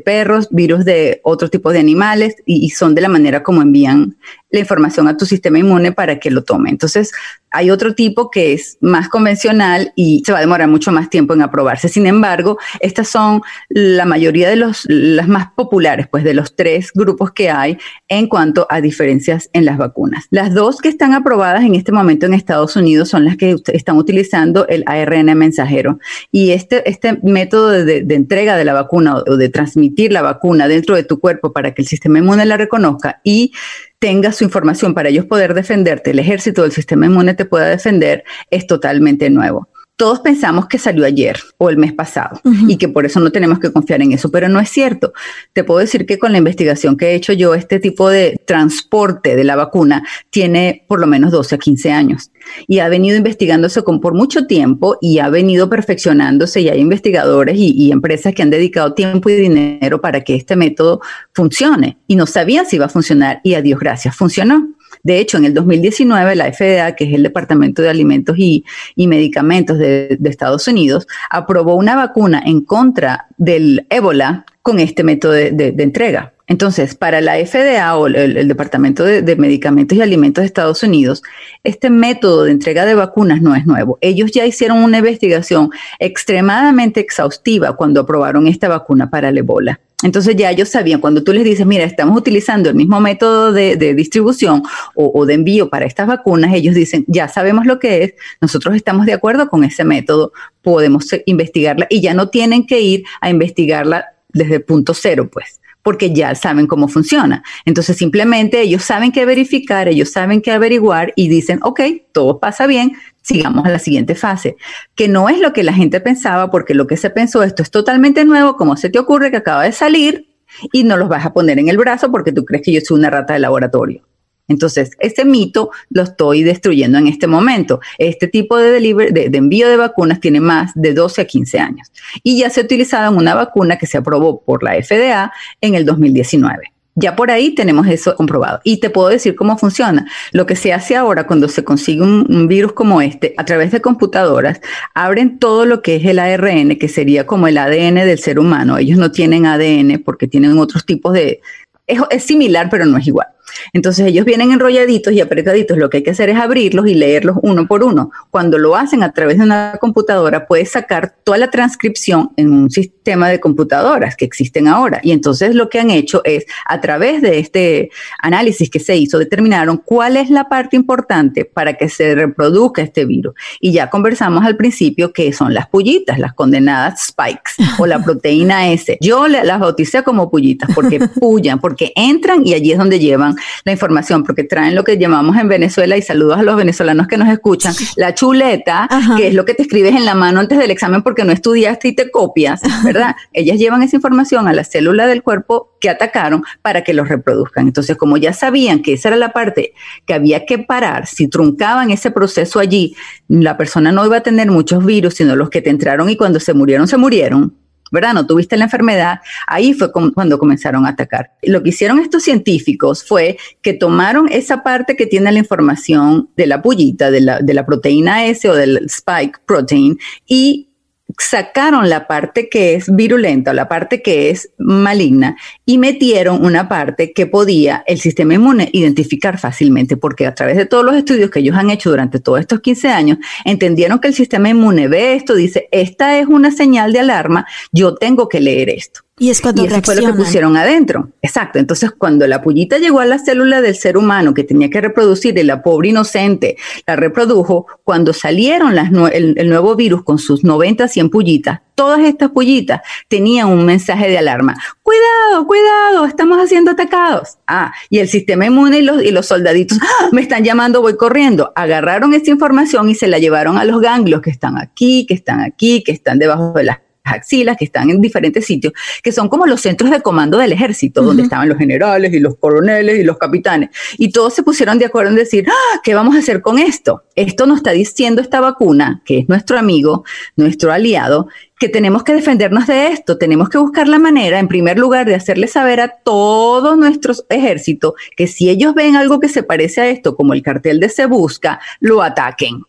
perros, virus de otro tipo de animales, y son de la manera como envían la información a tu sistema inmune para que lo tome. Entonces, hay otro tipo que es más convencional y se va a demorar mucho más tiempo en aprobarse. Sin embargo, estas son la mayoría de los, las más populares, pues de los tres grupos que hay en cuanto a diferencias en las vacunas. Las dos que están aprobadas en este momento en Estados Unidos son las que están utilizando el ARN mensajero. Y este, este método de, de entrega de la vacuna o de transmitir la vacuna dentro de tu cuerpo para que el sistema inmune la reconozca y tenga su información para ellos poder defenderte, el ejército del sistema inmune te pueda defender, es totalmente nuevo todos pensamos que salió ayer o el mes pasado y que por eso no tenemos que confiar en eso, pero no es cierto. Te puedo decir que con la investigación que he hecho yo, este tipo de transporte de la vacuna tiene por lo menos 12 a 15 años y ha venido investigándose con, por mucho tiempo y ha venido perfeccionándose y hay investigadores y, y empresas que han dedicado tiempo y dinero para que este método funcione y no sabían si iba a funcionar y a Dios gracias, funcionó. De hecho, en el 2019, la FDA, que es el Departamento de Alimentos y, Medicamentos de, Estados Unidos, aprobó una vacuna en contra del ébola con este método de, entrega. Entonces, para la FDA o el, Departamento de, Medicamentos y Alimentos de Estados Unidos, este método de entrega de vacunas no es nuevo. Ellos ya hicieron una investigación extremadamente exhaustiva cuando aprobaron esta vacuna para el ébola. Entonces ya ellos sabían, cuando tú les dices, mira, estamos utilizando el mismo método de, distribución o, de envío para estas vacunas, ellos dicen, ya sabemos lo que es, nosotros estamos de acuerdo con ese método, podemos investigarla y ya no tienen que ir a investigarla desde punto cero, pues porque ya saben cómo funciona. Entonces simplemente ellos saben qué verificar, ellos saben qué averiguar y dicen, ok, todo pasa bien, sigamos a la siguiente fase, que no es lo que la gente pensaba, porque lo que se pensó, esto es totalmente nuevo, como se te ocurre que acaba de salir y no los vas a poner en el brazo porque tú crees que yo soy una rata de laboratorio. Entonces, ese mito lo estoy destruyendo en este momento. Este tipo de, de, de, envío de vacunas tiene más de 12 a 15 años y ya se ha utilizado en una vacuna que se aprobó por la FDA en el 2019. Ya por ahí tenemos eso comprobado. Y te puedo decir cómo funciona. Lo que se hace ahora cuando se consigue un, virus como este, a través de computadoras, abren todo lo que es el ARN, que sería como el ADN del ser humano. Ellos no tienen ADN porque tienen otros tipos de... es similar, pero no es igual. Entonces ellos vienen enrolladitos y apretaditos, lo que hay que hacer es abrirlos y leerlos uno por uno. Cuando lo hacen a través de una computadora, puedes sacar toda la transcripción en un sistema de computadoras que existen ahora. Y entonces lo que han hecho es, a través de este análisis que se hizo, determinaron cuál es la parte importante para que se reproduzca este virus. Y ya conversamos al principio que son las pullitas, las condenadas spikes o la proteína S. Yo las bauticé como pullitas porque pullan, porque entran y allí es donde llevan la información, porque traen lo que llamamos en Venezuela, y saludos a los venezolanos que nos escuchan, la chuleta, que es lo que te escribes en la mano antes del examen porque no estudiaste y te copias, ¿verdad? Ellas llevan esa información a la célula del cuerpo que atacaron para que los reproduzcan. Entonces, como ya sabían que esa era la parte que había que parar, si truncaban ese proceso allí, la persona no iba a tener muchos virus, sino los que te entraron y cuando se murieron, se murieron ¿verdad? No tuviste la enfermedad, ahí fue cuando comenzaron a atacar. Lo que hicieron estos científicos fue que tomaron esa parte que tiene la información de la pullita, de la, de la proteína S o del spike protein, y sacaron la parte que es virulenta, la parte que es maligna, y metieron una parte que podía el sistema inmune identificar fácilmente, porque a través de todos los estudios que ellos han hecho durante todos estos 15 años, entendieron que el sistema inmune ve esto, dice, esta es una señal de alarma, yo tengo que leer esto. Y es cuando eso fue lo que pusieron adentro. Exacto. Entonces, cuando la pullita llegó a la célula del ser humano que tenía que reproducir y la pobre inocente la reprodujo, cuando salieron las el, nuevo virus con sus 90, 100 pullitas, todas estas pullitas tenían un mensaje de alarma. Cuidado, cuidado, estamos siendo atacados. Ah, y el sistema inmune y los, y los soldaditos, ¡Ah! me están llamando, voy corriendo. Agarraron esta información y se la llevaron a los ganglios que están aquí, que están aquí, que están debajo de las axilas que están en diferentes sitios, que son como los centros de comando del ejército, donde estaban los generales y los coroneles y los capitanes. Y todos se pusieron de acuerdo en decir, ¡Ah! ¿qué vamos a hacer con esto? Esto nos está diciendo esta vacuna, que es nuestro amigo, nuestro aliado, que tenemos que defendernos de esto, tenemos que buscar la manera, en primer lugar, de hacerle saber a todo nuestro ejército que si ellos ven algo que se parece a esto, como el cartel de Se Busca, lo ataquen.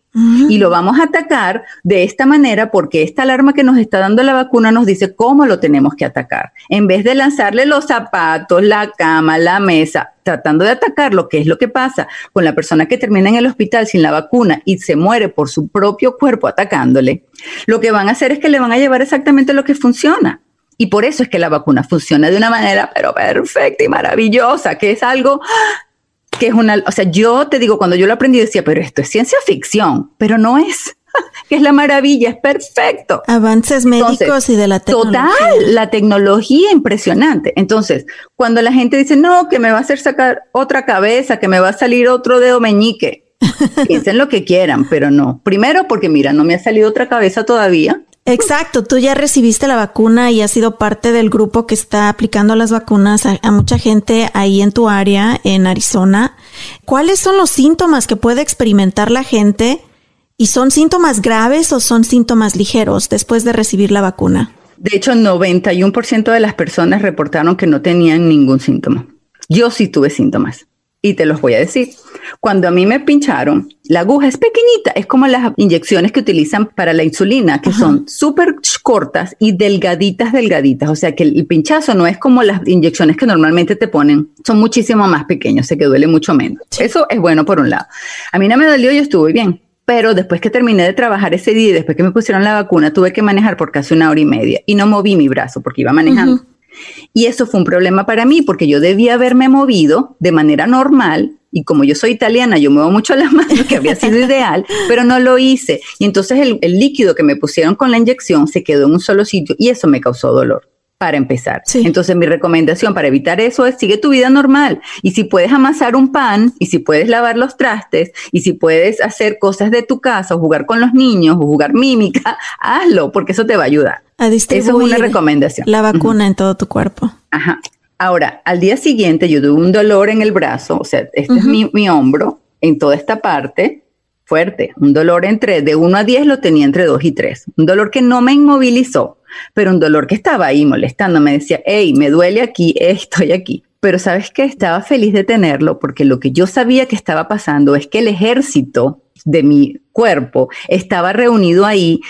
Y lo vamos a atacar de esta manera porque esta alarma que nos está dando la vacuna nos dice cómo lo tenemos que atacar. En vez de lanzarle los zapatos, la cama, la mesa, tratando de atacar lo que es lo que pasa con la persona que termina en el hospital sin la vacuna y se muere por su propio cuerpo atacándole, lo que van a hacer es que le van a llevar exactamente lo que funciona. Y por eso es que la vacuna funciona de una manera pero perfecta y maravillosa, que es algo que es una, o sea, yo te digo, cuando yo lo aprendí decía, pero esto es ciencia ficción, pero no es, que es la maravilla, es perfecto. Avances médicos y de la tecnología. Total, la tecnología impresionante. Entonces, cuando la gente dice, no, que me va a hacer sacar otra cabeza, que me va a salir otro dedo meñique, piensen lo que quieran, pero no. Primero, porque mira, no me ha salido otra cabeza todavía. Exacto, tú ya recibiste la vacuna y has sido parte del grupo que está aplicando las vacunas a, mucha gente ahí en tu área, en Arizona. ¿Cuáles son los síntomas que puede experimentar la gente? ¿Y son síntomas graves o son síntomas ligeros después de recibir la vacuna? De hecho, 91% de las personas reportaron que no tenían ningún síntoma. Yo sí tuve síntomas y te los voy a decir. Cuando a mí me pincharon, la aguja es pequeñita, es como las inyecciones que utilizan para la insulina, que son súper cortas y delgaditas, delgaditas. O sea que el, pinchazo no es como las inyecciones que normalmente te ponen, son muchísimo más pequeños, sé que duele mucho menos. Eso es bueno por un lado. A mí no me dolió, yo estuve bien. Pero después que terminé de trabajar ese día y después que me pusieron la vacuna, tuve que manejar por casi una hora y media y no moví mi brazo porque iba manejando. Y eso fue un problema para mí porque yo debía haberme movido de manera normal y como yo soy italiana, yo muevo mucho las manos, que había sido ideal, pero no lo hice. Y entonces el, el, líquido que me pusieron con la inyección se quedó en un solo sitio y eso me causó dolor para empezar. Entonces mi recomendación para evitar eso es sigue tu vida normal. Y si puedes amasar un pan, y si puedes lavar los trastes, y si puedes hacer cosas de tu casa, o jugar con los niños, o jugar mímica, hazlo, porque eso te va a ayudar. A Eso es una recomendación. La vacuna en todo tu cuerpo. Ajá. Ahora, al día siguiente yo tuve un dolor en el brazo, o sea, este es mi, mi hombro, en toda esta parte, fuerte, un dolor entre, de 1 a 10 lo tenía entre 2 y 3, un dolor que no me inmovilizó, pero un dolor que estaba ahí molestando, me decía, hey, me duele aquí, estoy aquí. Pero sabes que estaba feliz de tenerlo porque lo que yo sabía que estaba pasando es que el ejército de mi cuerpo estaba reunido ahí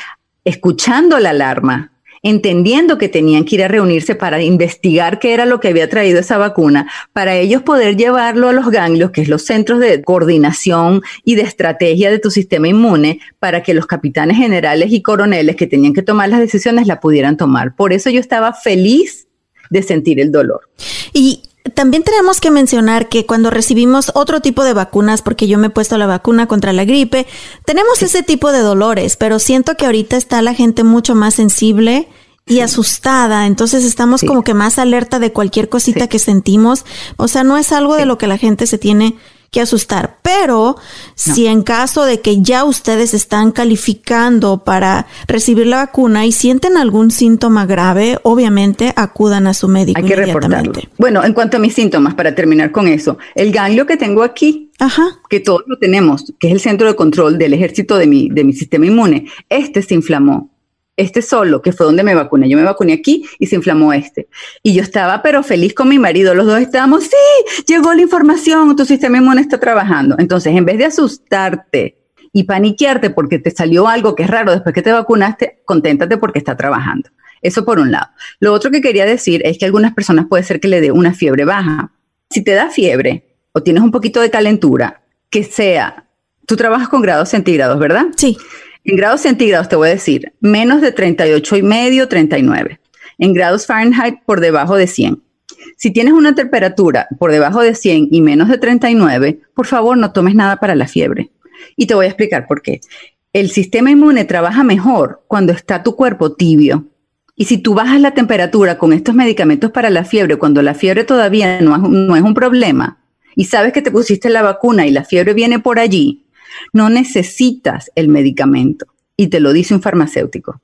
escuchando la alarma, entendiendo que tenían que ir a reunirse para investigar qué era lo que había traído esa vacuna, para ellos poder llevarlo a los ganglios, que es los centros de coordinación y de estrategia de tu sistema inmune, para que los capitanes generales y coroneles que tenían que tomar las decisiones la pudieran tomar. Por eso yo estaba feliz de sentir el dolor. Y también tenemos que mencionar que cuando recibimos otro tipo de vacunas, porque yo me he puesto la vacuna contra la gripe, tenemos ese tipo de dolores, pero siento que ahorita está la gente mucho más sensible y asustada, entonces estamos como que más alerta de cualquier cosita que sentimos, o sea, no es algo de lo que la gente se tiene que asustar. Pero si en caso de que ya ustedes están calificando para recibir la vacuna y sienten algún síntoma grave, obviamente acudan a su médico. Hay que reportarlo. Bueno, en cuanto a mis síntomas, para terminar con eso, el ganglio que tengo aquí, que todos lo tenemos, que es el centro de control del ejército de mi, de mi sistema inmune, este se inflamó este solo, que fue donde me vacuné. Yo me vacuné aquí y se inflamó este. Y yo estaba pero feliz con mi marido. Los dos estábamos, sí, llegó la información, tu sistema inmune está trabajando. Entonces, en vez de asustarte y paniquearte porque te salió algo que es raro después que te vacunaste, conténtate porque está trabajando. Eso por un lado. Lo otro que quería decir es que a algunas personas puede ser que le dé una fiebre baja. Si te da fiebre o tienes un poquito de calentura, que sea, tú trabajas con grados centígrados, ¿verdad? Sí. En grados centígrados te voy a decir, menos de 38 y medio, 39. En grados Fahrenheit por debajo de 100. Si tienes una temperatura por debajo de 100 y menos de 39, por favor no tomes nada para la fiebre. Y te voy a explicar por qué. El sistema inmune trabaja mejor cuando está tu cuerpo tibio. Y si tú bajas la temperatura con estos medicamentos para la fiebre, cuando la fiebre todavía no no es un problema, y sabes que te pusiste la vacuna y la fiebre viene por allí, no necesitas el medicamento y te lo dice un farmacéutico.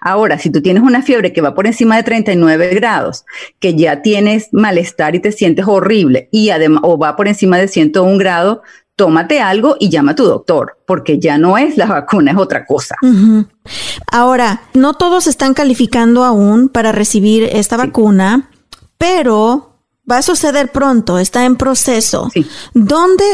Ahora, si tú tienes una fiebre que va por encima de 39 grados, que ya tienes malestar y te sientes horrible y además o va por encima de 101 grados, tómate algo y llama a tu doctor, porque ya no es la vacuna, es otra cosa. Ahora, no todos están calificando aún para recibir esta vacuna, pero va a suceder pronto, está en proceso. ¿Dónde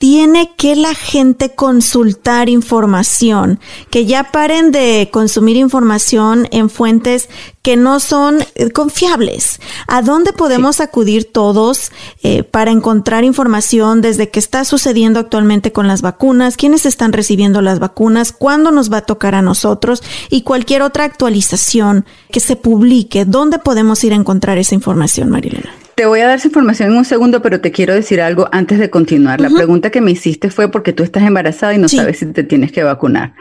tiene que la gente consultar información, que ya paren de consumir información en fuentes que no son eh, confiables. ¿A dónde podemos acudir todos eh, para encontrar información desde qué está sucediendo actualmente con las vacunas, quiénes están recibiendo las vacunas, cuándo nos va a tocar a nosotros y cualquier otra actualización que se publique? ¿Dónde podemos ir a encontrar esa información, Marilena? Te voy a dar esa información en un segundo, pero te quiero decir algo antes de continuar. La pregunta que me hiciste fue porque tú estás embarazada y no sabes si te tienes que vacunar.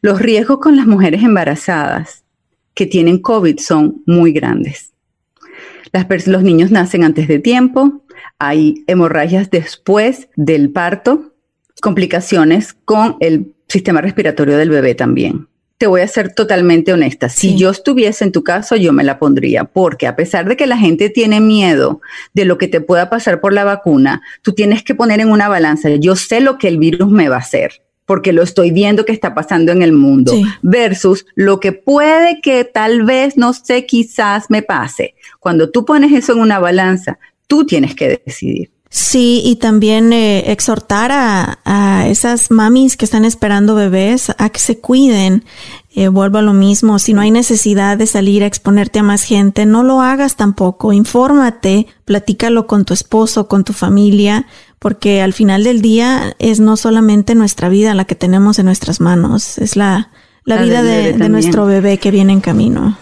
Los riesgos con las mujeres embarazadas que tienen COVID son muy grandes. los niños nacen antes de tiempo, hay hemorragias después del parto, complicaciones con el sistema respiratorio del bebé también te voy a ser totalmente honesta. Si yo estuviese en tu caso, yo me la pondría, porque a pesar de que la gente tiene miedo de lo que te pueda pasar por la vacuna, tú tienes que poner en una balanza, yo sé lo que el virus me va a hacer porque lo estoy viendo que está pasando en el mundo, versus lo que puede que tal vez, no sé, quizás me pase. Cuando tú pones eso en una balanza, tú tienes que decidir. Sí, y también eh, exhortar a, a, esas mamis que están esperando bebés a que se cuiden. Eh, vuelvo a lo mismo, si no hay necesidad de salir a exponerte a más gente, no lo hagas tampoco. Infórmate, platícalo con tu esposo, con tu familia, porque al final del día es no solamente nuestra vida la que tenemos en nuestras manos, es la, la, vida de, de nuestro bebé que viene en camino.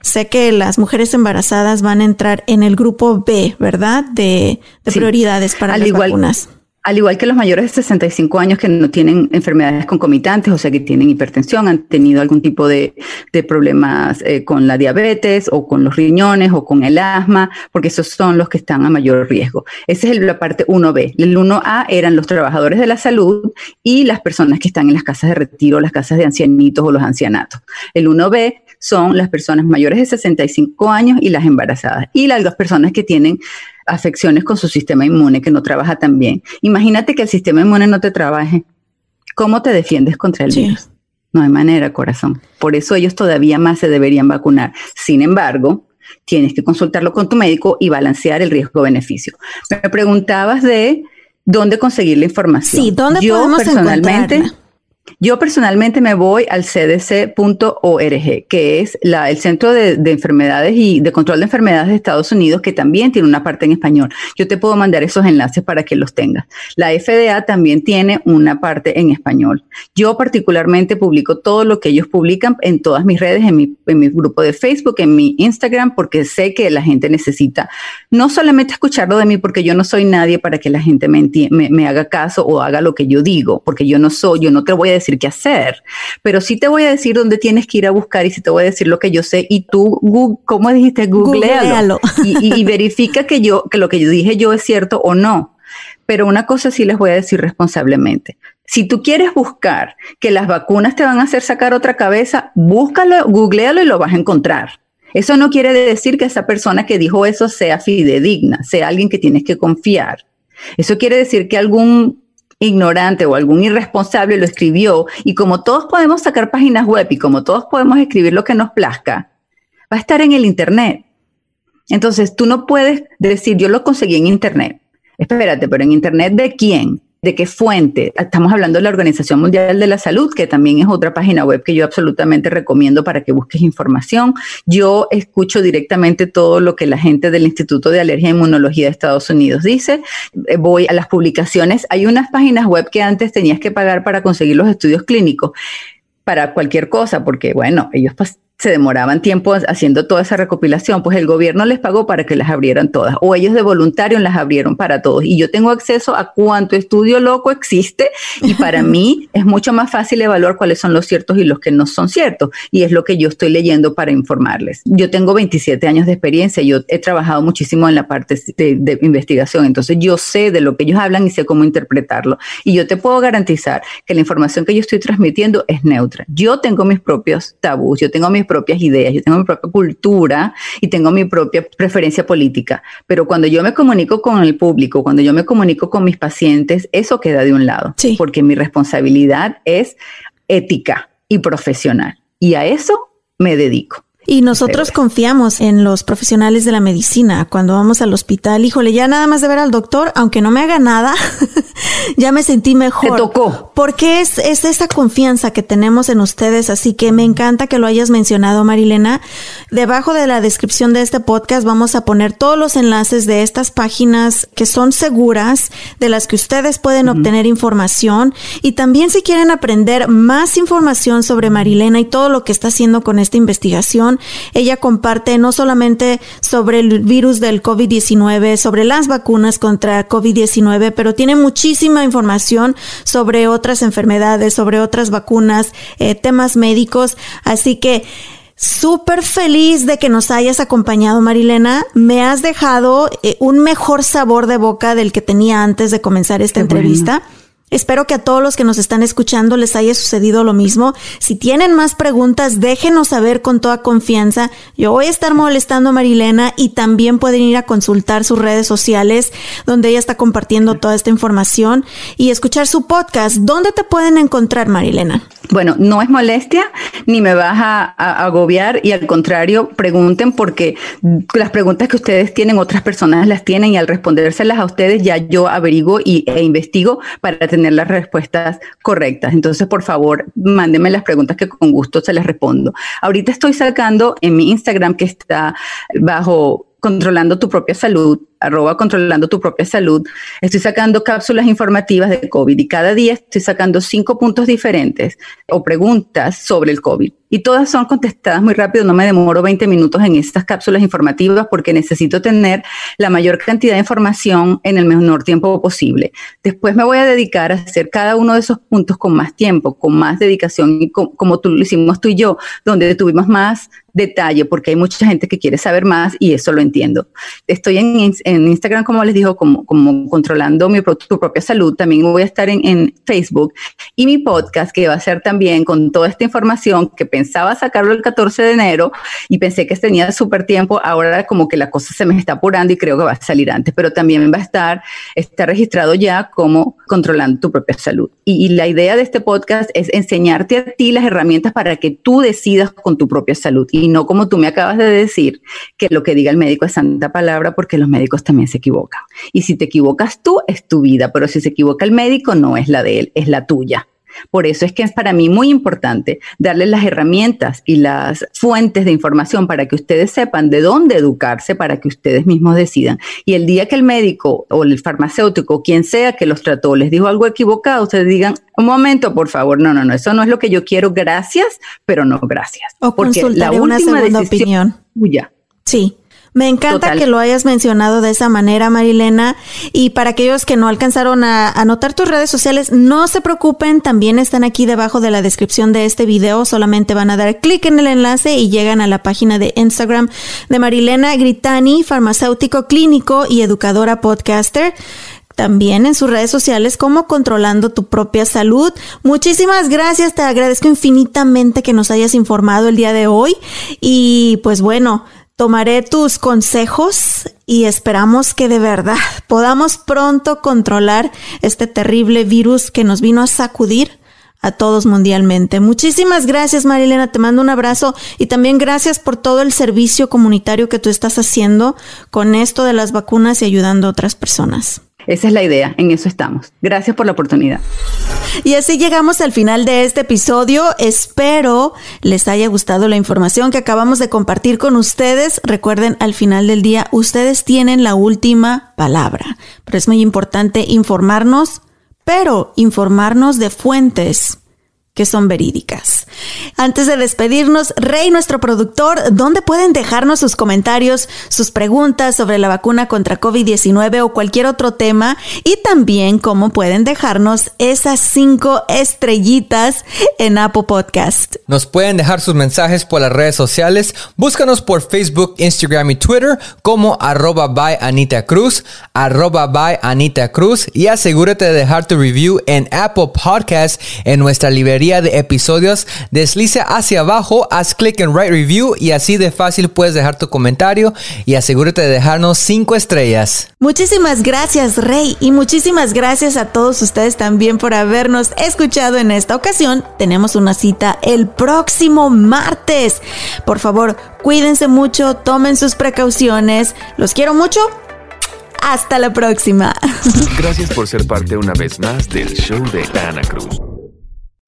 Sé que las mujeres embarazadas van a entrar en el grupo B, ¿verdad? De, prioridades para las vacunas. Al igual que los mayores de 65 años que no tienen enfermedades concomitantes, o sea, que tienen hipertensión, han tenido algún tipo de, problemas eh, con la diabetes o con los riñones o con el asma, porque esos son los que están a mayor riesgo. Esa es la parte 1B. El 1A eran los trabajadores de la salud y las personas que están en las casas de retiro, las casas de ancianitos o los ancianatos. El 1B son las personas mayores de 65 años y las embarazadas. Y las personas que tienen afecciones con su sistema inmune que no trabaja tan bien. Imagínate que el sistema inmune no te trabaje. ¿Cómo te defiendes contra el virus? No hay manera, corazón. Por eso ellos todavía más se deberían vacunar. Sin embargo, tienes que consultarlo con tu médico y balancear el riesgo-beneficio. Me preguntabas de dónde conseguir la información. Sí, ¿dónde Yo podemos personalmente yo personalmente me voy al cdc.org, que es el Centro de, Enfermedades y de Control de Enfermedades de Estados Unidos, que también tiene una parte en español. Yo te puedo mandar esos enlaces para que los tengas. La FDA también tiene una parte en español. Yo particularmente publico todo lo que ellos publican en todas mis redes, en mi, grupo de Facebook, en mi Instagram, porque sé que la gente necesita no solamente escucharlo de mí, porque yo no soy nadie para que la gente me haga caso o haga lo que yo digo, porque yo no soy, yo no te voy a decir qué hacer, pero sí te voy a decir dónde tienes que ir a buscar y sí te voy a decir lo que yo sé y tú, ¿cómo dijiste? Googlealo, Y, verifica que yo, que lo que yo dije yo es cierto o no. Pero una cosa sí les voy a decir responsablemente. Si tú quieres buscar que las vacunas te van a hacer sacar otra cabeza, búscalo, googlealo y lo vas a encontrar. Eso no quiere decir que esa persona que dijo eso sea fidedigna, sea alguien que tienes que confiar. Eso quiere decir que algún ignorante o algún irresponsable lo escribió y como todos podemos sacar páginas web y como todos podemos escribir lo que nos plazca, va a estar en el Internet. Entonces tú no puedes decir, yo lo conseguí en Internet. Espérate, pero en Internet de quién? ¿De qué fuente? Estamos hablando de la Organización Mundial de la Salud, que también es otra página web que yo absolutamente recomiendo para que busques información. Yo escucho directamente todo lo que la gente del Instituto de Alergia e Inmunología de Estados Unidos dice. Eh, voy a las publicaciones. Hay unas páginas web que antes tenías que pagar para conseguir los estudios clínicos para cualquier cosa, porque bueno, ellos pues, se demoraban tiempo haciendo toda esa recopilación, pues el gobierno les pagó para que las abrieran todas, o ellos de voluntario las abrieron para todos. Y yo tengo acceso a cuánto estudio loco existe y para mí es mucho más fácil evaluar cuáles son los ciertos y los que no son ciertos. Y es lo que yo estoy leyendo para informarles. Yo tengo 27 años de experiencia, yo he trabajado muchísimo en la parte de, de investigación, entonces yo sé de lo que ellos hablan y sé cómo interpretarlo. Y yo te puedo garantizar que la información que yo estoy transmitiendo es neutra. Yo tengo mis propios tabús, yo tengo mis propias ideas, yo tengo mi propia cultura y tengo mi propia preferencia política. Pero cuando yo me comunico con el público, cuando yo me comunico con mis pacientes, eso queda de un lado, porque mi responsabilidad es ética y profesional. Y a eso me dedico. Y nosotros confiamos en los profesionales de la medicina. Cuando vamos al hospital, híjole, ya nada más de ver al doctor, aunque no me haga nada, ya me sentí mejor. Te tocó. Porque es, es esa confianza que tenemos en ustedes. Así que me encanta que lo hayas mencionado, Marilena. Debajo de la descripción de este podcast vamos a poner todos los enlaces de estas páginas que son seguras, de las que ustedes pueden obtener información. Y también si quieren aprender más información sobre Marilena y todo lo que está haciendo con esta investigación, ella comparte no solamente sobre el virus del COVID-19, sobre las vacunas contra COVID-19, pero tiene muchísima información sobre otras enfermedades, sobre otras vacunas, eh, temas médicos. Así que Súper feliz de que nos hayas acompañado, Marilena. Me has dejado eh, un mejor sabor de boca del que tenía antes de comenzar esta entrevista. Espero que a todos los que nos están escuchando les haya sucedido lo mismo. Si tienen más preguntas, déjenos saber con toda confianza. Yo voy a estar molestando a Marilena y también pueden ir a consultar sus redes sociales donde ella está compartiendo toda esta información y escuchar su podcast. ¿Dónde te pueden encontrar, Marilena? Bueno, no es molestia ni me vas a, agobiar y al contrario, pregunten porque las preguntas que ustedes tienen, otras personas las tienen y al respondérselas a ustedes ya yo averiguo y, e investigo para las respuestas correctas. Entonces, por favor, mándenme las preguntas que con gusto se les respondo. Ahorita estoy sacando en mi Instagram que está bajo controlando tu propia salud, arroba controlando tu propia salud, estoy sacando cápsulas informativas de COVID y cada día estoy sacando cinco puntos diferentes o preguntas sobre el COVID. Y todas son contestadas muy rápido, no me demoro 20 minutos en estas cápsulas informativas porque necesito tener la mayor cantidad de información en el menor tiempo posible. Después me voy a dedicar a hacer cada uno de esos puntos con más tiempo, con más dedicación, como tú lo hicimos tú y yo, donde tuvimos más detalle porque hay mucha gente que quiere saber más y eso lo entiendo. Estoy en, en Instagram, como les digo, como, como controlando mi, tu propia salud. También voy a estar en, en, Facebook y mi podcast que va a ser también con toda esta información que pensaba sacarlo el 14 de enero y pensé que tenía súper tiempo. Ahora como que la cosa se me está apurando y creo que va a salir antes, pero también va a estar, está registrado ya como controlando tu propia salud. Y, y la idea de este podcast es enseñarte a ti las herramientas para que tú decidas con tu propia salud y no como tú me acabas de decir, que lo que diga el médico es santa palabra porque los médicos también se equivocan. Y si te equivocas tú, es tu vida, pero si se equivoca el médico, no es la de él, es la tuya. Por eso es que es para mí muy importante darles las herramientas y las fuentes de información para que ustedes sepan de dónde educarse para que ustedes mismos decidan. Y el día que el médico o el farmacéutico, quien sea que los trató, les dijo algo equivocado, ustedes digan, un momento, por favor, no, no, no, eso no es lo que yo quiero, gracias, pero no gracias. O Porque la última una segunda opinión. Tuya. Sí. Me encanta que lo hayas mencionado de esa manera, Marilena. Y para aquellos que no alcanzaron a anotar tus redes sociales, no se preocupen, también están aquí debajo de la descripción de este video. Solamente van a dar clic en el enlace y llegan a la página de Instagram de Marilena Gritani, farmacéutico clínico y educadora podcaster también en sus redes sociales como controlando tu propia salud. Muchísimas gracias, te agradezco infinitamente que nos hayas informado el día de hoy y pues bueno, Tomaré tus consejos y esperamos que de verdad podamos pronto controlar este terrible virus que nos vino a sacudir a todos mundialmente. Muchísimas gracias Marilena, te mando un abrazo y también gracias por todo el servicio comunitario que tú estás haciendo con esto de las vacunas y ayudando a otras personas. Esa es la idea, en eso estamos. Gracias por la oportunidad. Y así llegamos al final de este episodio. Espero les haya gustado la información que acabamos de compartir con ustedes. Recuerden, al final del día, ustedes tienen la última palabra. Pero es muy importante informarnos, pero informarnos de fuentes que son verídicas. Antes de despedirnos, Rey, nuestro productor, ¿dónde pueden dejarnos sus comentarios, sus preguntas sobre la vacuna contra COVID-19 o cualquier otro tema? Y también cómo pueden dejarnos esas cinco estrellitas en Apple Podcast. Nos pueden dejar sus mensajes por las redes sociales. Búscanos por Facebook, Instagram y Twitter como arroba by Anita Cruz, arroba by Anita Cruz y asegúrate de dejar tu review en Apple Podcast en nuestra librería galería de episodios, deslice hacia abajo, haz clic en Write Review y así de fácil puedes dejar tu comentario y asegúrate de dejarnos 5 estrellas. Muchísimas gracias, Rey, y muchísimas gracias a todos ustedes también por habernos escuchado en esta ocasión. Tenemos una cita el próximo martes. Por favor, cuídense mucho, tomen sus precauciones. Los quiero mucho. Hasta la próxima. Gracias por ser parte una vez más del show de Ana Cruz.